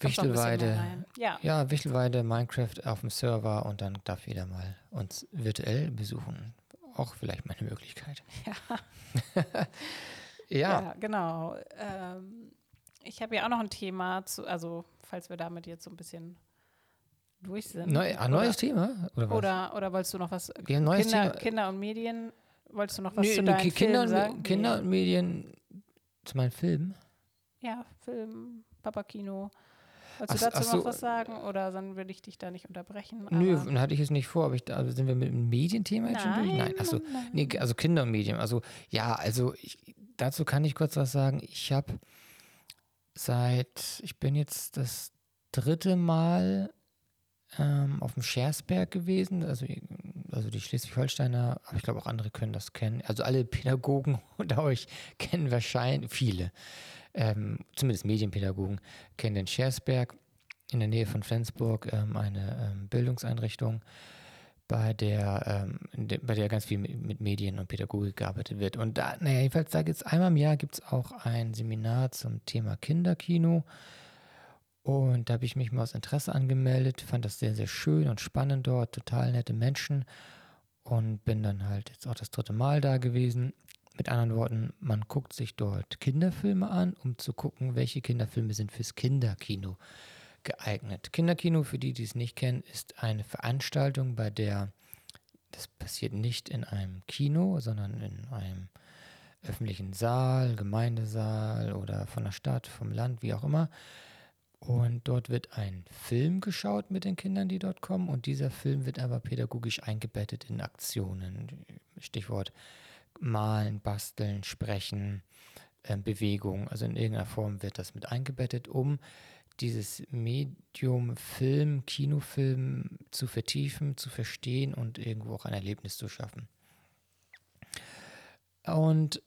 Wichtelweide, ja. ja, Wichtelweide Minecraft auf dem Server und dann darf jeder mal uns virtuell besuchen. Auch vielleicht mal eine Möglichkeit. Ja. ja. ja. genau. Ähm, ich habe ja auch noch ein Thema zu, also falls wir damit jetzt so ein bisschen durch sind. Neu, ein neues oder, Thema? Oder, was? oder, oder wolltest du noch was? Ja, neues Kinder, Thema. Kinder und Medien, wolltest du noch was nee, zu deinen Kinder Filmen sagen? Kinder nee. und Medien zu meinen Filmen? Ja, Film, Papakino. Wolltest ach, du dazu so, noch was sagen oder dann will ich dich da nicht unterbrechen? Nö, hatte ich es nicht vor. Aber ich, also sind wir mit dem Medienthema jetzt schon durch? Nein, achso, nee, also Kinder und Medien. Also ja, also ich, dazu kann ich kurz was sagen. Ich habe seit, ich bin jetzt das dritte Mal ähm, auf dem Schersberg gewesen. Also, also die Schleswig-Holsteiner, aber ich glaube auch andere können das kennen. Also alle Pädagogen unter euch kennen wahrscheinlich, viele, ähm, zumindest Medienpädagogen, kennen den Schersberg in der Nähe von Flensburg, ähm, eine ähm, Bildungseinrichtung, bei der, ähm, de, bei der ganz viel mit, mit, Medien und Pädagogik gearbeitet wird. Und da, naja, jedenfalls da gibt es einmal im Jahr gibt's auch ein Seminar zum Thema Kinderkino. Und da habe ich mich mal aus Interesse angemeldet, fand das sehr, sehr schön und spannend dort, total nette Menschen und bin dann halt jetzt auch das dritte Mal da gewesen. Mit anderen Worten, man guckt sich dort Kinderfilme an, um zu gucken, welche Kinderfilme sind fürs Kinderkino geeignet. Kinderkino, für die, die es nicht kennen, ist eine Veranstaltung, bei der das passiert nicht in einem Kino, sondern in einem öffentlichen Saal, Gemeindesaal oder von der Stadt, vom Land, wie auch immer. Und dort wird ein Film geschaut mit den Kindern, die dort kommen. Und dieser Film wird aber pädagogisch eingebettet in Aktionen. Stichwort malen, basteln, sprechen, äh, Bewegung. Also in irgendeiner Form wird das mit eingebettet, um dieses Medium Film, Kinofilm zu vertiefen, zu verstehen und irgendwo auch ein Erlebnis zu schaffen. Und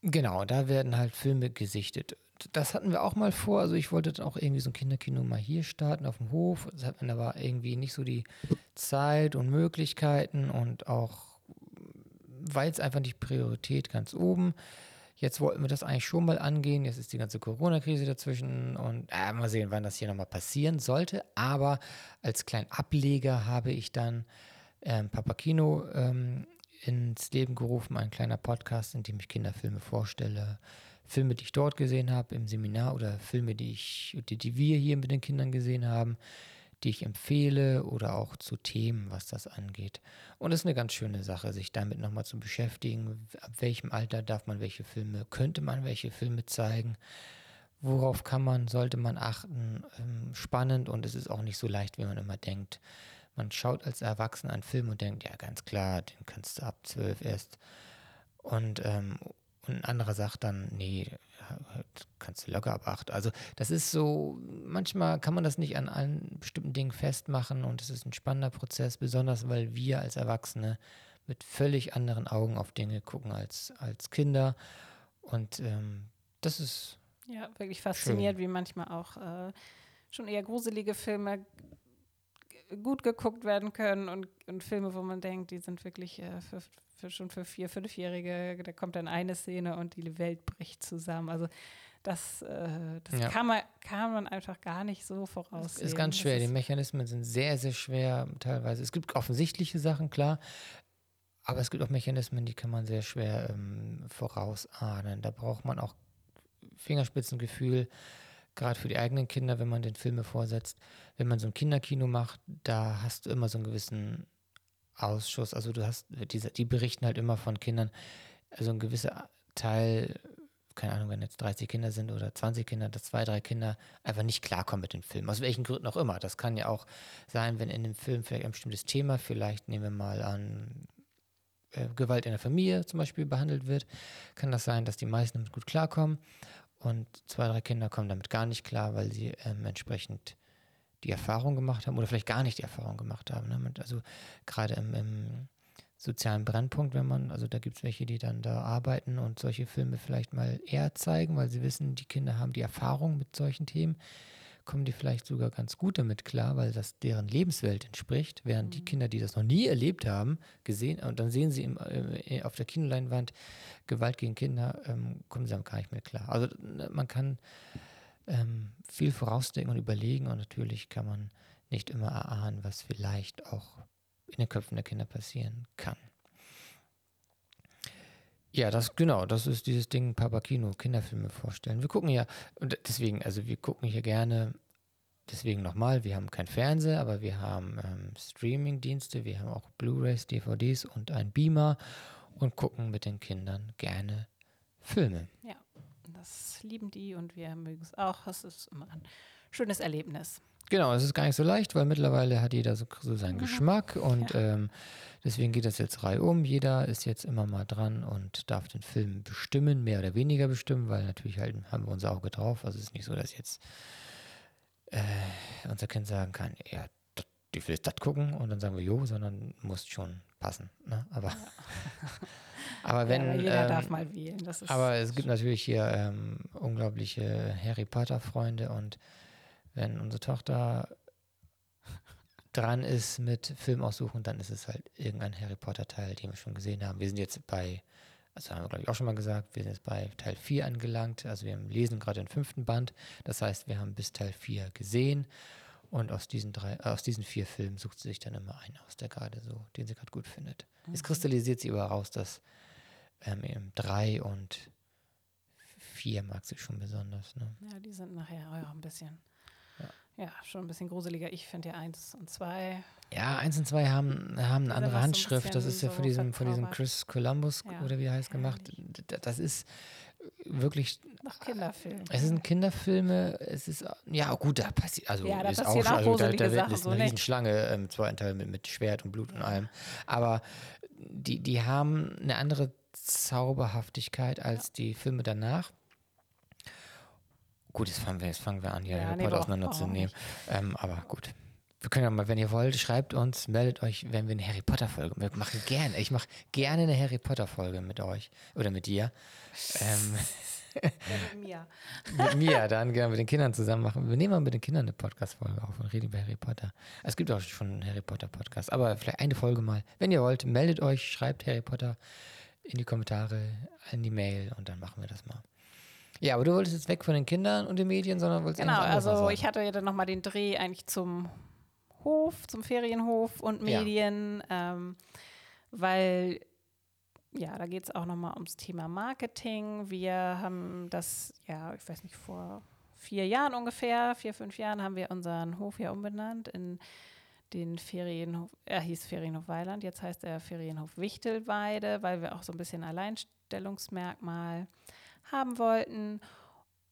genau, da werden halt Filme gesichtet das hatten wir auch mal vor. Also ich wollte dann auch irgendwie so ein Kinderkino mal hier starten auf dem Hof. Das hat man aber irgendwie nicht so die Zeit und Möglichkeiten und auch weil es einfach nicht Priorität ganz oben. Jetzt wollten wir das eigentlich schon mal angehen. Jetzt ist die ganze Corona-Krise dazwischen und äh, mal sehen, wann das hier nochmal passieren sollte. Aber als kleinen Ableger habe ich dann ähm, Papakino ähm, ins Leben gerufen, ein kleiner Podcast, in dem ich Kinderfilme vorstelle, Filme, die ich dort gesehen habe im Seminar oder Filme, die ich, die, die wir hier mit den Kindern gesehen haben, die ich empfehle oder auch zu Themen, was das angeht. Und es ist eine ganz schöne Sache, sich damit nochmal zu beschäftigen. Ab welchem Alter darf man welche Filme, könnte man welche Filme zeigen? Worauf kann man, sollte man achten? Ähm, spannend und es ist auch nicht so leicht, wie man immer denkt. Man schaut als Erwachsener einen Film und denkt, ja, ganz klar, den kannst du ab zwölf erst. Und ähm, und ein anderer sagt dann, nee, kannst du locker ab acht. Also das ist so, manchmal kann man das nicht an allen bestimmten Dingen festmachen und es ist ein spannender Prozess, besonders weil wir als Erwachsene mit völlig anderen Augen auf Dinge gucken als, als Kinder. Und ähm, das ist. Ja, wirklich fasziniert, schön. wie manchmal auch äh, schon eher gruselige Filme gut geguckt werden können und, und Filme, wo man denkt, die sind wirklich äh, für für, schon für vier, fünfjährige, da kommt dann eine Szene und die Welt bricht zusammen. Also das, äh, das ja. kann, man, kann man einfach gar nicht so voraussehen. Ist ganz schwer. Ist die Mechanismen sind sehr, sehr schwer teilweise. Es gibt offensichtliche Sachen, klar. Aber es gibt auch Mechanismen, die kann man sehr schwer ähm, vorausahnen. Da braucht man auch Fingerspitzengefühl, gerade für die eigenen Kinder, wenn man den Filme vorsetzt. Wenn man so ein Kinderkino macht, da hast du immer so einen gewissen Ausschuss, also du hast, diese, die berichten halt immer von Kindern, also ein gewisser Teil, keine Ahnung, wenn jetzt 30 Kinder sind oder 20 Kinder, dass zwei, drei Kinder einfach nicht klarkommen mit dem Film, aus welchen Gründen auch immer. Das kann ja auch sein, wenn in dem Film vielleicht ein bestimmtes Thema, vielleicht nehmen wir mal an, äh, Gewalt in der Familie zum Beispiel behandelt wird, kann das sein, dass die meisten damit gut klarkommen und zwei, drei Kinder kommen damit gar nicht klar, weil sie ähm, entsprechend die Erfahrung gemacht haben oder vielleicht gar nicht die Erfahrung gemacht haben. Ne? Also gerade im, im, sozialen Brennpunkt, wenn man, also da gibt es welche, die dann da arbeiten und solche Filme vielleicht mal eher zeigen, weil sie wissen, die Kinder haben die Erfahrung mit solchen Themen, kommen die vielleicht sogar ganz gut damit klar, weil das deren Lebenswelt entspricht, während mhm. die Kinder, die das noch nie erlebt haben, gesehen, und dann sehen sie im, äh, auf der Kinoleinwand Gewalt gegen Kinder, ähm, kommen sie damit gar nicht mehr klar. Also ne, man kann ähm, viel vorausdenken und überlegen und natürlich kann man nicht immer erahnen, was vielleicht auch in den Köpfen der Kinder passieren kann. Ja, das genau, das ist dieses Ding Papakino, Kinderfilme vorstellen. Wir gucken ja, und deswegen, also wir gucken hier gerne deswegen nochmal, wir haben kein Fernseher, aber wir haben ähm, Streaming-Dienste, wir haben auch Blu-rays, DVDs und ein Beamer und gucken mit den Kindern gerne Filme. Ja, das lieben die und wir mögen es auch. Es ist immer ein schönes Erlebnis. Genau, es ist gar nicht so leicht, weil mittlerweile hat jeder so, so seinen mhm. Geschmack und ja. ähm, deswegen geht das jetzt reihum. Jeder ist jetzt immer mal dran und darf den Film bestimmen, mehr oder weniger bestimmen, weil natürlich halt haben wir unser Auge drauf. Also es ist nicht so, dass jetzt äh, unser Kind sagen kann, ja, die will das gucken und dann sagen wir jo, sondern muss schon passen. Ne? Aber, ja. aber wenn. Ja, jeder ähm, darf mal wählen. aber es gibt natürlich hier ähm, unglaubliche Harry Potter-Freunde und wenn unsere Tochter dran ist mit Film aussuchen, dann ist es halt irgendein Harry Potter-Teil, den wir schon gesehen haben. Wir sind jetzt bei, also haben wir glaube ich auch schon mal gesagt, wir sind jetzt bei Teil 4 angelangt. Also wir lesen gerade den fünften Band. Das heißt, wir haben bis Teil 4 gesehen. Und aus diesen drei, äh, aus diesen vier Filmen sucht sie sich dann immer einen aus, der gerade so, den sie gerade gut findet. Mhm. Es kristallisiert sie aber raus, dass ähm, drei und vier mag sie schon besonders. Ne? Ja, die sind nachher auch ein bisschen ja, schon ein bisschen gruseliger. Ich finde ja eins und zwei. Ja, eins und zwei haben, haben eine andere Handschrift. So ein das ist ja von diesem, von diesem Chris Columbus ja. oder wie er heißt gemacht. Das ist wirklich. Noch Kinderfilm. Es sind Kinderfilme. Es ist ja gut, da passiert also ja, da ist auch, auch also, da, da Sachen, ist eine so Riesenschlange im zweiten Teil mit, mit Schwert und Blut und allem. Aber die, die haben eine andere Zauberhaftigkeit als ja. die Filme danach. Gut, jetzt fangen wir, jetzt fangen wir an, hier ja, Harry Potter auseinanderzunehmen. Ähm, aber gut. Wir können ja mal, wenn ihr wollt, schreibt uns, meldet euch, wenn wir eine Harry Potter Folge. Wir machen gerne, ich mache gerne eine Harry Potter Folge mit euch oder mit dir. Ähm, mit mir. mit mir, dann gerne mit den Kindern zusammen machen. Wir nehmen mal mit den Kindern eine Podcast-Folge auf und reden über Harry Potter. Es gibt auch schon einen Harry Potter-Podcast, aber vielleicht eine Folge mal. Wenn ihr wollt, meldet euch, schreibt Harry Potter in die Kommentare, in die Mail und dann machen wir das mal. Ja, aber du wolltest jetzt weg von den Kindern und den Medien, sondern wolltest Genau, also ich hatte ja dann nochmal den Dreh eigentlich zum Hof, zum Ferienhof und Medien, ja. ähm, weil ja, da geht es auch nochmal ums Thema Marketing. Wir haben das, ja, ich weiß nicht, vor vier Jahren ungefähr, vier, fünf Jahren haben wir unseren Hof ja umbenannt in den Ferienhof, er hieß Ferienhof Weiland, jetzt heißt er Ferienhof Wichtelweide, weil wir auch so ein bisschen Alleinstellungsmerkmal haben wollten.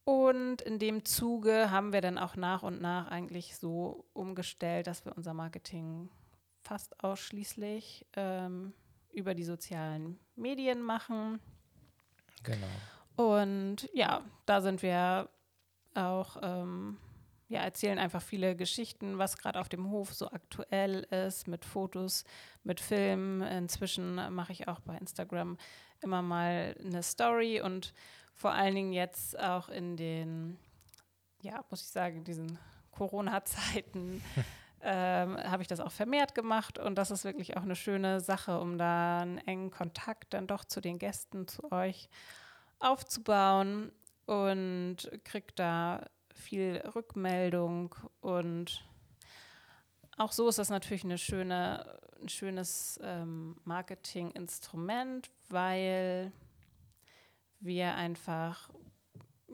Und in dem Zuge haben wir dann auch nach und nach eigentlich so umgestellt, dass wir unser Marketing fast ausschließlich ähm, über die sozialen Medien machen. Genau. Und ja, da sind wir auch, ähm, ja, erzählen einfach viele Geschichten, was gerade auf dem Hof so aktuell ist, mit Fotos, mit Filmen. Inzwischen mache ich auch bei Instagram immer mal eine Story und vor allen Dingen jetzt auch in den, ja, muss ich sagen, diesen Corona-Zeiten ähm, habe ich das auch vermehrt gemacht. Und das ist wirklich auch eine schöne Sache, um da einen engen Kontakt dann doch zu den Gästen, zu euch aufzubauen und kriegt da viel Rückmeldung. Und auch so ist das natürlich eine schöne, ein schönes ähm, Marketinginstrument, weil wir einfach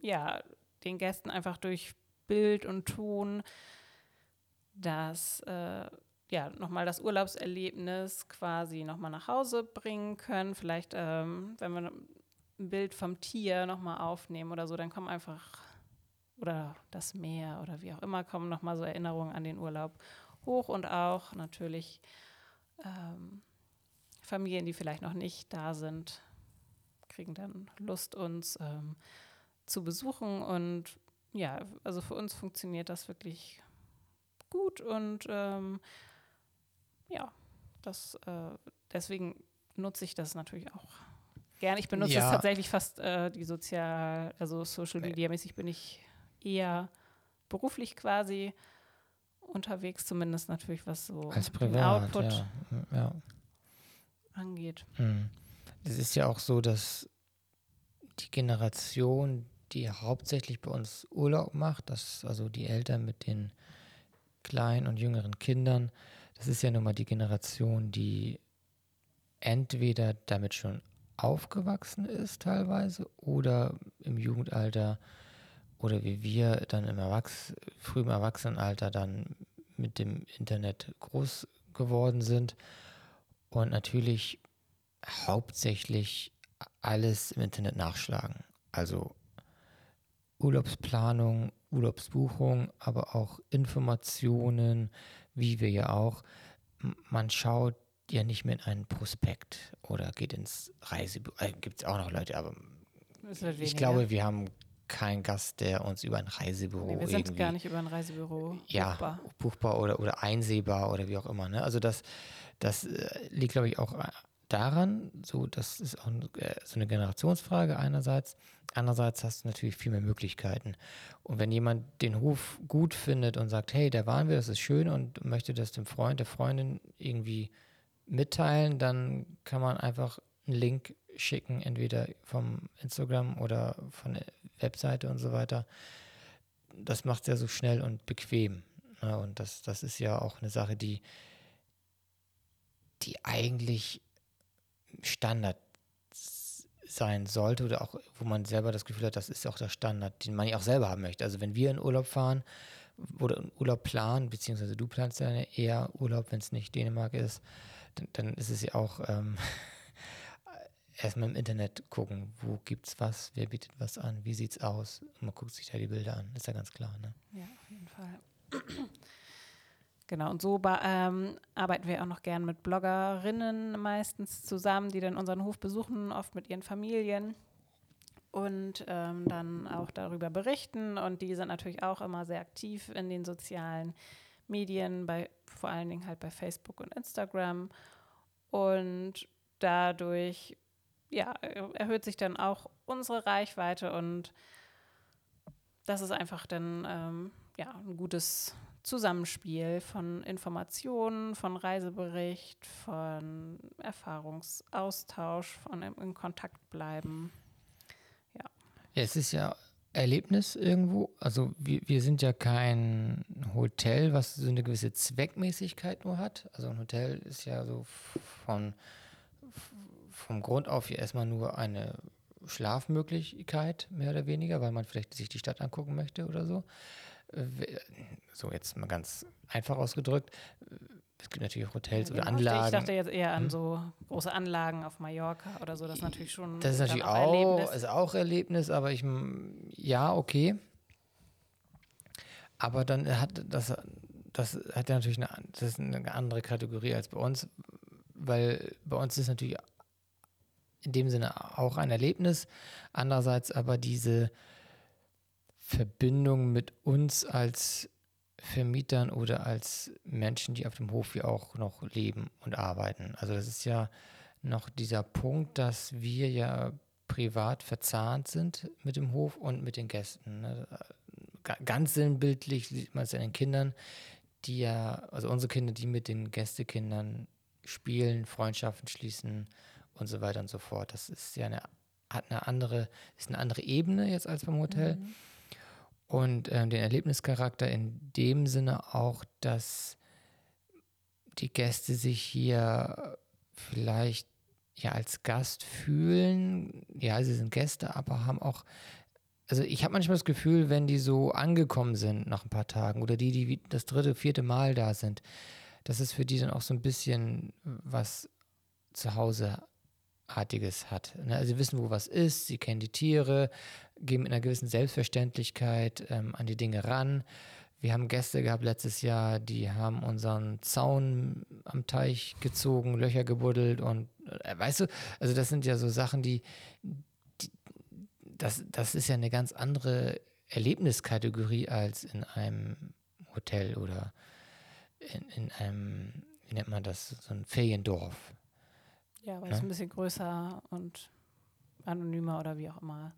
ja den Gästen einfach durch Bild und Ton das äh, ja nochmal das Urlaubserlebnis quasi nochmal nach Hause bringen können. Vielleicht, ähm, wenn wir ein Bild vom Tier nochmal aufnehmen oder so, dann kommen einfach oder das Meer oder wie auch immer kommen nochmal so Erinnerungen an den Urlaub hoch und auch natürlich ähm, Familien, die vielleicht noch nicht da sind, kriegen dann Lust, uns ähm, zu besuchen. Und ja, also für uns funktioniert das wirklich gut und ähm, ja, das äh, deswegen nutze ich das natürlich auch gerne. Ich benutze ja. es tatsächlich fast äh, die sozial, also Social Media mäßig bin ich eher beruflich quasi unterwegs, zumindest natürlich was so Als Privat, Output ja. Ja. angeht. Mhm es ist ja auch so, dass die Generation, die hauptsächlich bei uns Urlaub macht, das also die Eltern mit den kleinen und jüngeren Kindern, das ist ja nun mal die Generation, die entweder damit schon aufgewachsen ist teilweise oder im Jugendalter oder wie wir dann im Erwachs frühen Erwachsenenalter dann mit dem Internet groß geworden sind. Und natürlich hauptsächlich alles im Internet nachschlagen. Also Urlaubsplanung, Urlaubsbuchung, aber auch Informationen, wie wir ja auch. Man schaut ja nicht mehr in einen Prospekt oder geht ins Reisebüro. Äh, Gibt es auch noch Leute, aber ich glaube, wir haben keinen Gast, der uns über ein Reisebüro. Nee, wir sind gar nicht über ein Reisebüro ja, buchbar. buchbar oder, oder einsehbar oder wie auch immer. Ne? Also das, das äh, liegt, glaube ich, auch daran, so das ist auch äh, so eine Generationsfrage einerseits. Andererseits hast du natürlich viel mehr Möglichkeiten. Und wenn jemand den Hof gut findet und sagt, hey, da waren wir, das ist schön und möchte das dem Freund, der Freundin irgendwie mitteilen, dann kann man einfach einen Link schicken, entweder vom Instagram oder von der Webseite und so weiter. Das macht es ja so schnell und bequem. Ne? Und das, das ist ja auch eine Sache, die, die eigentlich Standard sein sollte oder auch, wo man selber das Gefühl hat, das ist auch der Standard, den man ja auch selber haben möchte. Also wenn wir in Urlaub fahren oder in Urlaub planen, beziehungsweise du planst ja eher Urlaub, wenn es nicht Dänemark ist, dann, dann, ist es ja auch ähm, erstmal im Internet gucken, wo gibt es was, wer bietet was an, wie sieht es aus. Und man guckt sich da die Bilder an, ist ja ganz klar. Ne? Ja, auf jeden Fall. Genau, und so ähm, arbeiten wir auch noch gern mit Bloggerinnen meistens zusammen, die dann unseren Hof besuchen, oft mit ihren Familien und ähm, dann auch darüber berichten. Und die sind natürlich auch immer sehr aktiv in den sozialen Medien, bei, vor allen Dingen halt bei Facebook und Instagram. Und dadurch ja, erhöht sich dann auch unsere Reichweite und das ist einfach dann ähm, ja, ein gutes Zusammenspiel von Informationen, von Reisebericht, von Erfahrungsaustausch, von in Kontakt bleiben. Ja. es ist ja Erlebnis irgendwo. Also wir, wir sind ja kein Hotel, was so eine gewisse Zweckmäßigkeit nur hat. Also ein Hotel ist ja so von, vom Grund auf hier erstmal nur eine Schlafmöglichkeit, mehr oder weniger, weil man vielleicht sich die Stadt angucken möchte oder so so jetzt mal ganz einfach ausgedrückt, es gibt natürlich Hotels ja, oder genau. Anlagen. Ich dachte jetzt eher an hm? so große Anlagen auf Mallorca oder so, das ist natürlich schon. Das ist natürlich auch, Erlebnis. Ist auch Erlebnis, aber ich, ja, okay. Aber dann hat das, das hat ja natürlich eine, das ist eine andere Kategorie als bei uns, weil bei uns ist natürlich in dem Sinne auch ein Erlebnis. Andererseits aber diese Verbindung mit uns als Vermietern oder als Menschen, die auf dem Hof hier auch noch leben und arbeiten. Also das ist ja noch dieser Punkt, dass wir ja privat verzahnt sind mit dem Hof und mit den Gästen. Ne? Ganz sinnbildlich sieht man es an den Kindern, die ja, also unsere Kinder, die mit den Gästekindern spielen, Freundschaften schließen und so weiter und so fort. Das ist ja eine, hat eine andere, ist eine andere Ebene jetzt als beim Hotel. Mhm und äh, den Erlebnischarakter in dem Sinne auch, dass die Gäste sich hier vielleicht ja als Gast fühlen. Ja, sie sind Gäste, aber haben auch, also ich habe manchmal das Gefühl, wenn die so angekommen sind nach ein paar Tagen oder die, die das dritte, vierte Mal da sind, dass es für die dann auch so ein bisschen was zu Hause Artiges hat. Ne? Also sie wissen, wo was ist, sie kennen die Tiere, gehen mit einer gewissen Selbstverständlichkeit ähm, an die Dinge ran. Wir haben Gäste gehabt letztes Jahr, die haben unseren Zaun am Teich gezogen, Löcher gebuddelt und äh, weißt du, also das sind ja so Sachen, die, die das, das ist ja eine ganz andere Erlebniskategorie als in einem Hotel oder in, in einem, wie nennt man das, so ein Feriendorf. Ja, weil ja? es ein bisschen größer und anonymer oder wie auch immer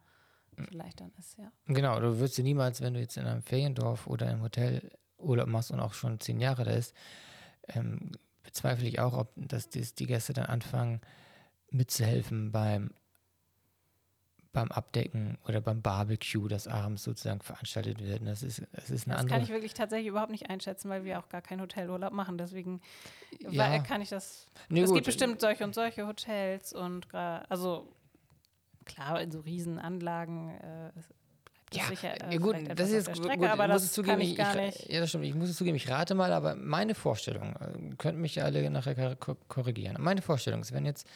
vielleicht dann ist, ja. Genau, du würdest dir niemals, wenn du jetzt in einem Feriendorf oder im Hotel Urlaub machst und auch schon zehn Jahre da ist, ähm, bezweifle ich auch, ob dass die, die Gäste dann anfangen mitzuhelfen beim beim Abdecken oder beim Barbecue, das abends sozusagen veranstaltet wird. Das ist, das ist eine das andere. kann ich wirklich tatsächlich überhaupt nicht einschätzen, weil wir auch gar keinen Hotelurlaub machen. Deswegen ja. kann ich das. Nee, es gibt bestimmt solche und solche Hotels und also klar, in so Riesenanlagen äh, ja, sicher, äh, ja, gut, das ist jetzt Strecke, gut, aber das zugeben, ich gar nicht. ja, das stimmt. Ich muss es zugeben, ich rate mal, aber meine Vorstellung, äh, könnten mich alle nachher korrigieren. Meine Vorstellung ist, wenn jetzt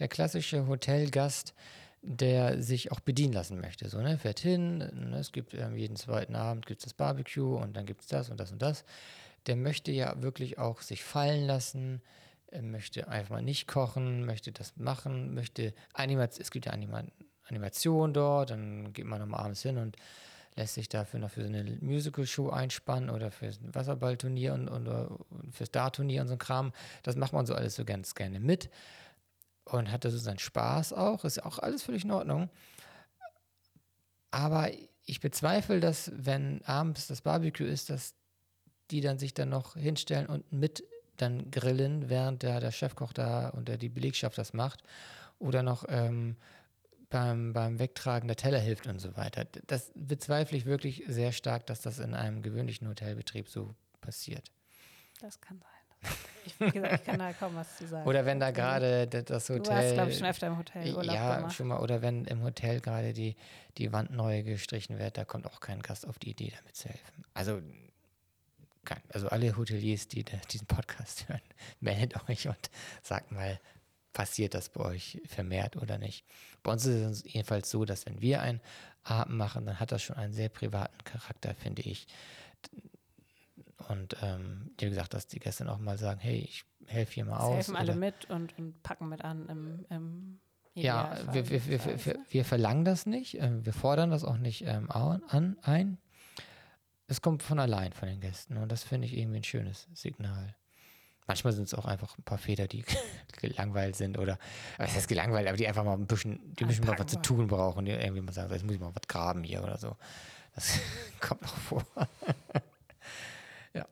der klassische Hotelgast, der sich auch bedienen lassen möchte, so, ne, fährt hin, ne, es gibt ähm, jeden zweiten Abend gibt's das Barbecue und dann gibt es das und das und das. Der möchte ja wirklich auch sich fallen lassen, möchte einfach mal nicht kochen, möchte das machen, möchte Animation, es gibt ja Anima Animation dort, dann geht man nochmal abends hin und lässt sich dafür noch für so eine Musical-Show einspannen oder für ein Wasserballturnier und, und, und fürs Dartturnier und so ein Kram. Das macht man so alles so ganz gerne mit und hat da so seinen Spaß auch, ist auch alles völlig in Ordnung. Aber ich bezweifle, dass wenn abends das Barbecue ist, dass die dann sich dann noch hinstellen und mit dann grillen, während der, der Chefkoch da und der, die Belegschaft das macht. Oder noch ähm, beim, beim Wegtragen der Teller hilft und so weiter. Das bezweifle ich wirklich sehr stark, dass das in einem gewöhnlichen Hotelbetrieb so passiert. Das kann sein. Ich, wie gesagt, ich kann da kaum was zu sagen. Oder wenn da gerade das Hotel. Du warst, glaube ich, schon öfter im Hotel. Urlaub ja, gemacht. schon mal. Oder wenn im Hotel gerade die, die Wand neu gestrichen wird, da kommt auch kein Gast auf die Idee, damit zu helfen. Also kann, also alle Hoteliers, die diesen Podcast hören, meldet euch und sagt mal, passiert das bei euch vermehrt oder nicht. Bei uns ist es jedenfalls so, dass wenn wir einen Abend machen, dann hat das schon einen sehr privaten Charakter, finde ich. Und ähm, wie gesagt, dass die gestern auch mal sagen, hey, ich helfe hier mal das aus. helfen alle mit und, und, packen mit an im, im Ja, wir, wir, wir, wir, verlangen das nicht, ähm, wir fordern das auch nicht ähm, an, ein es kommt von allein von den Gästen und das finde ich irgendwie ein schönes Signal. Manchmal sind es auch einfach ein paar Feder, die gelangweilt sind oder, was heißt gelangweilt, aber die einfach mal ein bisschen, die müssen mal was zu tun brauchen, die irgendwie mal sagen, jetzt muss ich mal was graben hier oder so. Das kommt auch vor. ja.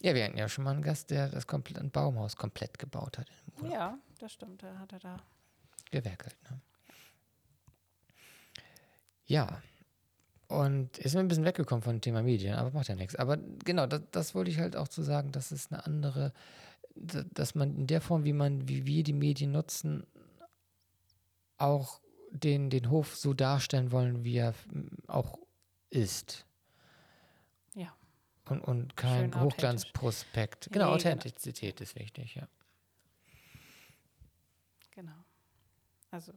Ja, wir hatten ja schon mal einen Gast, der das komplett, ein Baumhaus komplett gebaut hat. Ja, das stimmt, da hat er da. Gewerkelt, ne? Ja. Und ist mir ein bisschen weggekommen von dem Thema Medien, aber macht ja nichts. Aber genau, das, das wollte ich halt auch zu sagen, dass es eine andere, dass man in der Form, wie man, wie wir die Medien nutzen, auch den, den Hof so darstellen wollen, wie er auch ist. Ja. Und, und kein Hochglanzprospekt. Genau, nee, genau. Authentizität genau. ist wichtig, ja. Genau. Also,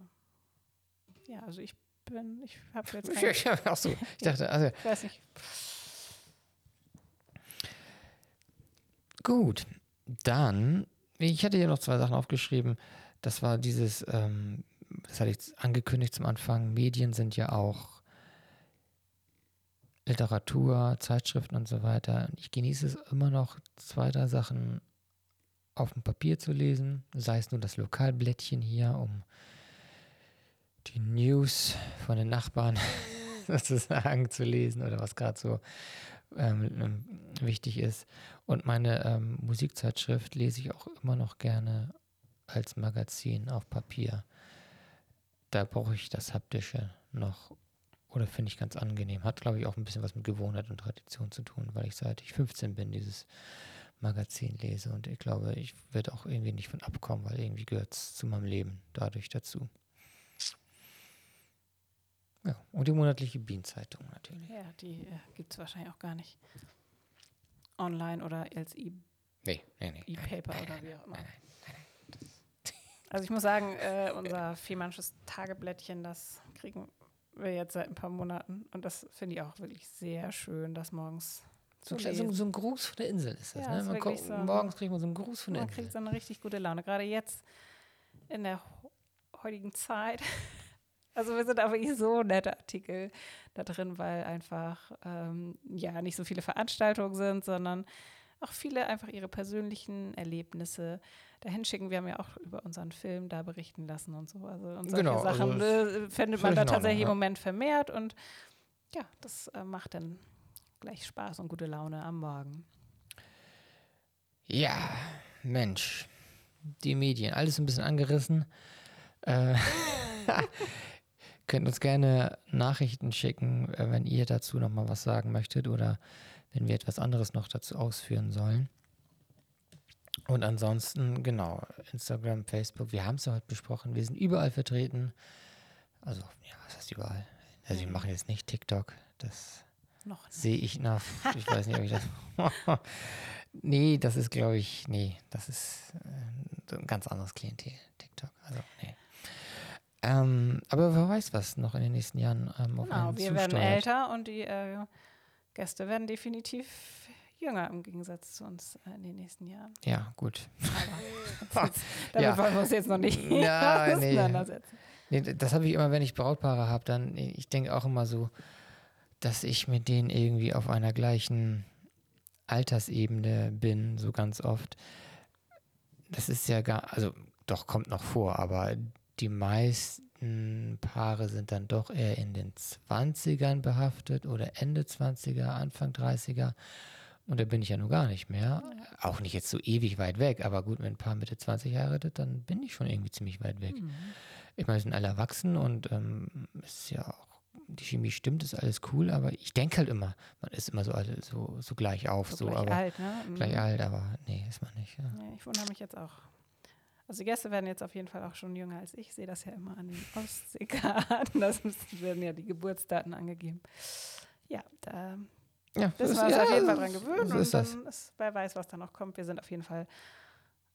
ja, also ich bin. Ich habe jetzt keine ich, Ach so, ich dachte, also. ich weiß nicht. Gut, dann, ich hatte hier noch zwei Sachen aufgeschrieben. Das war dieses, ähm, das hatte ich angekündigt zum Anfang, Medien sind ja auch Literatur, Zeitschriften und so weiter. Ich genieße es immer noch, zwei, drei Sachen auf dem Papier zu lesen, sei es nur das Lokalblättchen hier, um die News von den Nachbarn sozusagen zu lesen oder was gerade so ähm, ähm, wichtig ist. Und meine ähm, Musikzeitschrift lese ich auch immer noch gerne als Magazin auf Papier. Da brauche ich das Haptische noch oder finde ich ganz angenehm. Hat, glaube ich, auch ein bisschen was mit Gewohnheit und Tradition zu tun, weil ich seit ich 15 bin dieses Magazin lese und ich glaube, ich werde auch irgendwie nicht von abkommen, weil irgendwie gehört es zu meinem Leben dadurch dazu. Ja, und die monatliche Bienenzeitung natürlich. Ja, die äh, gibt es wahrscheinlich auch gar nicht online oder als E- nee, nee, nee, E-Paper oder wie auch immer. Also ich muss sagen, äh, unser viermannsches Tageblättchen, das kriegen wir jetzt seit ein paar Monaten und das finde ich auch wirklich sehr schön, das morgens so, so, so, ein Gruß von der Insel ist das. Ja, ne? man kommt, so, morgens kriegt man so einen Gruß von der man Insel. Man kriegt so eine richtig gute Laune. Gerade jetzt in der heutigen Zeit also wir sind aber wirklich so nette Artikel da drin, weil einfach ähm, ja nicht so viele Veranstaltungen sind, sondern auch viele einfach ihre persönlichen Erlebnisse dahin schicken. Wir haben ja auch über unseren Film da berichten lassen und so. Also und solche genau, Sachen also findet man da tatsächlich ja. im Moment vermehrt und ja, das äh, macht dann gleich Spaß und gute Laune am Morgen. Ja, Mensch, die Medien, alles ein bisschen angerissen. Äh, Könnt uns gerne Nachrichten schicken, äh, wenn ihr dazu nochmal was sagen möchtet oder wenn wir etwas anderes noch dazu ausführen sollen. Und ansonsten, genau, Instagram, Facebook, wir haben es ja heute besprochen, wir sind überall vertreten. Also, ja, was heißt überall? Also wir machen jetzt nicht TikTok. Das sehe ich nach. Ich weiß nicht, ob ich das. nee, das ist, glaube ich, nee, das ist äh, ein ganz anderes Klientel, TikTok. Also, nee. Ähm, aber wer weiß, was noch in den nächsten Jahren ähm, auf Genau, wir werden älter und die äh, Gäste werden definitiv jünger im Gegensatz zu uns äh, in den nächsten Jahren. Ja, gut. Aber jetzt, damit ja. wollen wir uns jetzt noch nicht ja, auseinandersetzen. Nee. nee das habe ich immer, wenn ich Brautpaare habe, dann, ich denke auch immer so, dass ich mit denen irgendwie auf einer gleichen Altersebene bin, so ganz oft. Das ist ja gar, also doch kommt noch vor, aber die meisten Paare sind dann doch eher in den 20ern behaftet oder Ende 20er, Anfang 30er. Und da bin ich ja nur gar nicht mehr. Auch nicht jetzt so ewig weit weg, aber gut, wenn ein Paar Mitte 20 heiratet, dann bin ich schon irgendwie ziemlich weit weg. Mhm. Ich meine, wir sind alle erwachsen und ähm, ist ja auch, die Chemie stimmt, ist alles cool, aber ich denke halt immer, man ist immer so alle so, so gleich auf, so, so gleich aber alt, ne? Mhm. Gleich alt, aber nee, ist man nicht. Ja. Ja, ich wundere mich jetzt auch. Also die Gäste werden jetzt auf jeden Fall auch schon jünger als ich. Ich sehe das ja immer an den Ostseekarten. Das werden ja die Geburtsdaten angegeben. Ja, da ja, müssen wir uns ja, auf jeden Fall dran gewöhnen. So und dann ist, wer weiß, was da noch kommt. Wir sind auf jeden Fall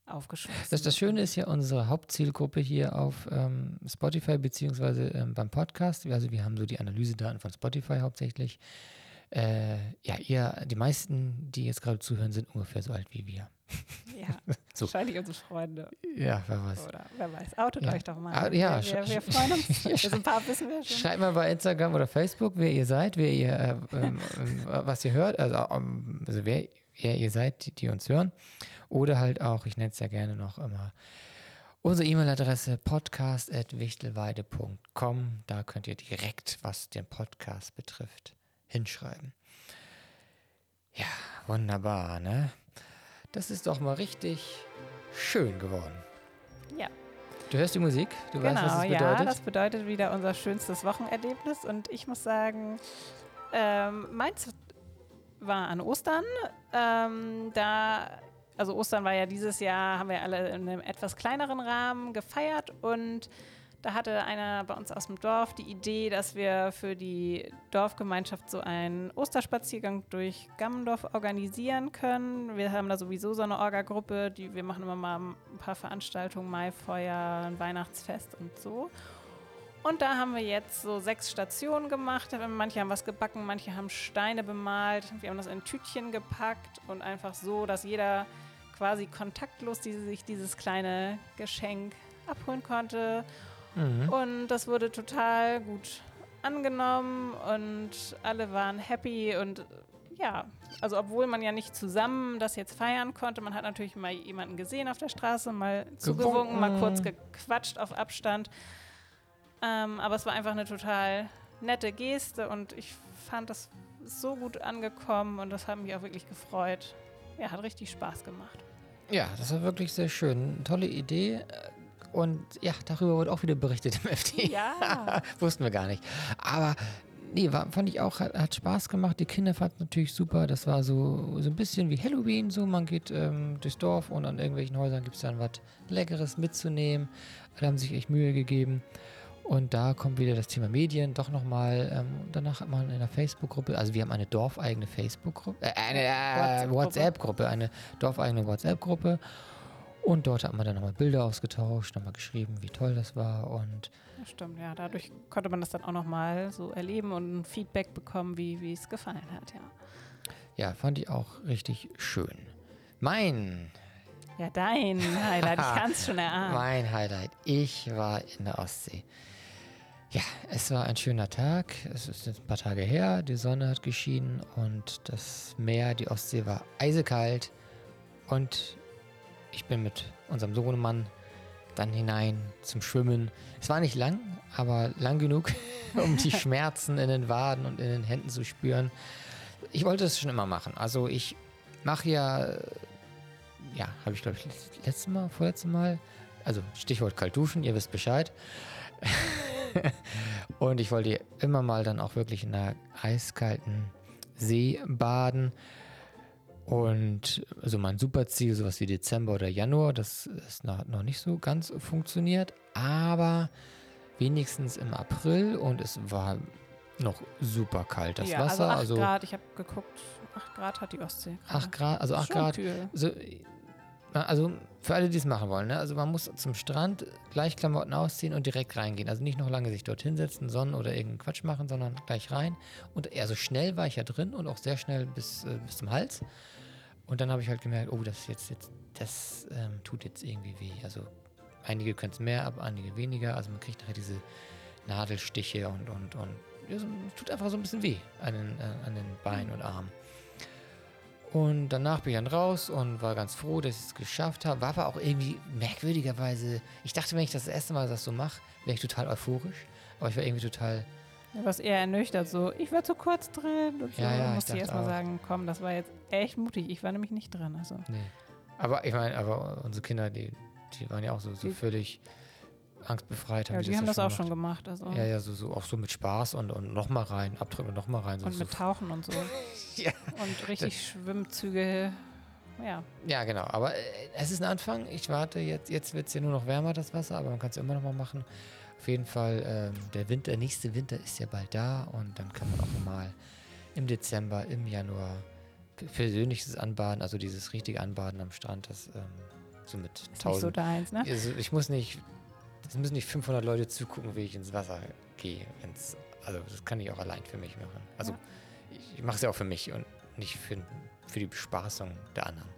aufgeschlossen. Das, das Schöne ist ja unsere Hauptzielgruppe hier auf ähm, Spotify beziehungsweise ähm, beim Podcast. Also wir haben so die Analysedaten von Spotify hauptsächlich. Äh, ja, ihr, die meisten, die jetzt gerade zuhören, sind ungefähr so alt wie wir. Ja, so. wahrscheinlich unsere Freunde. Ja, wer weiß. Oder wer weiß. Outet ja. euch doch mal. Ah, ja, wir, wir, wir freuen uns. also ein paar wissen wir schon. Schreibt mal bei Instagram oder Facebook, wer ihr seid, wer ihr, äh, ähm, ähm was ihr hört, also, ähm, also wer, wer ihr seid, die, die uns hören. Oder halt auch, ich nenne es ja gerne noch immer, unsere E-Mail-Adresse podcast.wichtelweide.com. Da könnt ihr direkt, was den Podcast betrifft, hinschreiben. Ja, wunderbar, ne? Das ist doch mal richtig schön geworden. Ja. Du hörst die Musik, du genau, weißt, was es bedeutet. Ja, das bedeutet wieder unser schönstes Wochenerlebnis. Und ich muss sagen, ähm, meins war an Ostern. Ähm, da, also Ostern war ja dieses Jahr, haben wir alle in einem etwas kleineren Rahmen gefeiert und da hatte einer bei uns aus dem Dorf die Idee, dass wir für die Dorfgemeinschaft so einen Osterspaziergang durch Gammendorf organisieren können. Wir haben da sowieso so eine Orga-Gruppe, die wir machen immer mal ein paar Veranstaltungen, Maifeuer, ein Weihnachtsfest und so. Und da haben wir jetzt so sechs Stationen gemacht. Manche haben was gebacken, manche haben Steine bemalt. Wir haben das in Tütchen gepackt und einfach so, dass jeder quasi kontaktlos diese, sich dieses kleine Geschenk abholen konnte. Mhm. Und das wurde total gut angenommen und alle waren happy und ja, also obwohl man ja nicht zusammen das jetzt feiern konnte, man hat natürlich mal jemanden gesehen auf der Straße, mal zugewunken, mal kurz gequatscht auf Abstand. Ähm, aber es war einfach eine total nette Geste und ich fand das so gut angekommen und das hat mich auch wirklich gefreut. Ja, hat richtig Spaß gemacht. Ja, das war wirklich sehr schön. Tolle Idee. Und ja, darüber wurde auch wieder berichtet im FD. Ja. Wussten wir gar nicht. Aber nee, war, fand ich auch, hat, hat, Spaß gemacht. Die Kinder fanden natürlich super. Das war so, so ein bisschen wie Halloween. So, man geht ähm, durchs Dorf und an irgendwelchen Häusern gibt es dann was Leckeres mitzunehmen. Alle haben sich echt Mühe gegeben. Und da kommt wieder das Thema Medien doch nochmal. Ähm, danach hat man in einer Facebook-Gruppe, also wir haben eine dorfeigene Facebook-Gruppe, äh, eine äh, WhatsApp-Gruppe, eine dorfeigene WhatsApp-Gruppe. Und dort hat man dann nochmal Bilder ausgetauscht, nochmal geschrieben, wie toll das war. Und ja, stimmt, ja. Dadurch konnte man das dann auch nochmal so erleben und ein Feedback bekommen, wie es gefallen hat, ja. Ja, fand ich auch richtig schön. Mein. Ja, dein Highlight, ich kann es schon erahnen. Mein Highlight. Ich war in der Ostsee. Ja, es war ein schöner Tag. Es ist ein paar Tage her. Die Sonne hat geschienen und das Meer, die Ostsee war eisekalt. Und ich bin mit unserem Sohnemann dann hinein zum Schwimmen. Es war nicht lang, aber lang genug, um die Schmerzen in den Waden und in den Händen zu spüren. Ich wollte es schon immer machen. Also ich mache ja, ja, habe ich glaube ich letztes Mal, vorletztes Mal, also Stichwort kalt duschen, ihr wisst Bescheid. und ich wollte immer mal dann auch wirklich in einer eiskalten See baden. Und also mein Superziel, sowas wie Dezember oder Januar, das ist noch, noch nicht so ganz funktioniert, aber wenigstens im April und es war noch super kalt. Das ja, Wasser, also 8 also Grad, ich habe geguckt, 8 Grad hat die Ostsee. 8 Grad, also 8 Schon Grad. kühl. Also, also für alle, die es machen wollen, ne? also man muss zum Strand gleich Klamotten ausziehen und direkt reingehen. Also nicht noch lange sich dort hinsetzen, Sonnen oder irgendeinen Quatsch machen, sondern gleich rein. Und eher so schnell war ich ja drin und auch sehr schnell bis, äh, bis zum Hals. Und dann habe ich halt gemerkt, oh, das jetzt, jetzt das ähm, tut jetzt irgendwie weh. Also einige können es mehr ab, einige weniger. Also man kriegt nachher diese Nadelstiche und, und, und ja, so, tut einfach so ein bisschen weh an den, äh, an den Beinen und Armen. Und danach bin ich dann raus und war ganz froh, dass ich es geschafft habe. War aber auch irgendwie merkwürdigerweise. Ich dachte, wenn ich das, das erste Mal das so mache, wäre ich total euphorisch. Aber ich war irgendwie total. Ja, was eher ernüchtert, so, ich war zu kurz drin und so. Ja, ja, Da ich musste ich dachte erstmal sagen, komm, das war jetzt echt mutig. Ich war nämlich nicht drin. Also. Nee. Aber ich meine, aber unsere Kinder, die, die waren ja auch so, so Die- völlig angstbefreit. Ja, die das haben ja das auch gemacht. schon gemacht. Also. Ja, ja, so, so auch so mit Spaß und, und nochmal rein, abdrücken und nochmal rein. So, Und so. mit Tauchen und so. Ja. Und richtig Schwimmzüge. Ja. Ja, genau. Aber äh, es ist ein Anfang. Ich warte jetzt. Jetzt wird es ja nur noch wärmer, das Wasser, aber man kann es immer noch mal machen. Auf jeden Fall, ähm, der Winter, der nächste Winter ist ja bald da und dann kann man auch mal im Dezember, im Januar persönliches Anbaden, also dieses richtige Anbaden am Strand, das ähm, so mit Ist nicht so 1000. deins, ne? also ich muss nicht, es müssen nicht 500 Leute zugucken, wie ich ins Wasser gehe. wenn's- Also das kann ich auch allein für mich machen. Also Ja. ich, ich mache es ja auch für mich und nicht für, für die Bespaßung der anderen.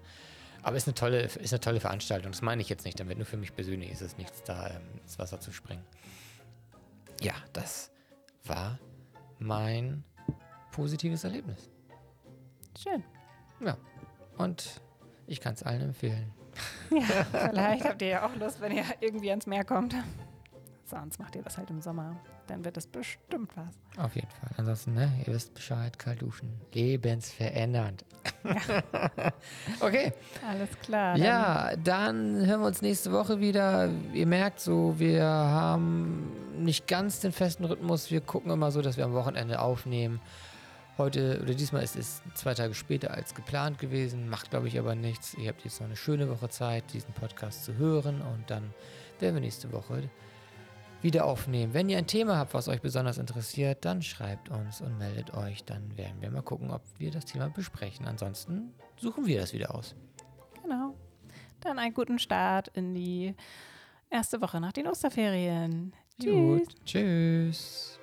Aber ist eine tolle, ist eine tolle Veranstaltung. Das meine ich jetzt nicht damit. Nur für mich persönlich ist es nichts, da ähm, ins Wasser zu springen. Ja, das war mein positives Erlebnis. Schön. Ja. Und ich kann es allen empfehlen. Ja, vielleicht habt ihr ja auch Lust, wenn ihr irgendwie ans Meer kommt. Sonst macht ihr das halt im Sommer. Dann wird es bestimmt was. Auf jeden Fall. Ansonsten, ne, ihr wisst Bescheid, kalt duschen. Lebensverändernd. okay. Alles klar. dann- Ja, dann hören wir uns nächste Woche wieder. Ihr merkt so, wir haben nicht ganz den festen Rhythmus. Wir gucken immer so, dass wir am Wochenende aufnehmen. Heute oder diesmal ist es zwei Tage später als geplant gewesen. Macht, glaube ich, aber nichts. Ihr habt jetzt noch eine schöne Woche Zeit, diesen Podcast zu hören. Und dann werden wir nächste Woche wieder aufnehmen. Wenn ihr ein Thema habt, was euch besonders interessiert, dann schreibt uns und meldet euch. Dann werden wir mal gucken, ob wir das Thema besprechen. Ansonsten suchen wir das wieder aus. Genau. Dann einen guten Start in die erste Woche nach den Osterferien. Tschüss. Gut. Tschüss.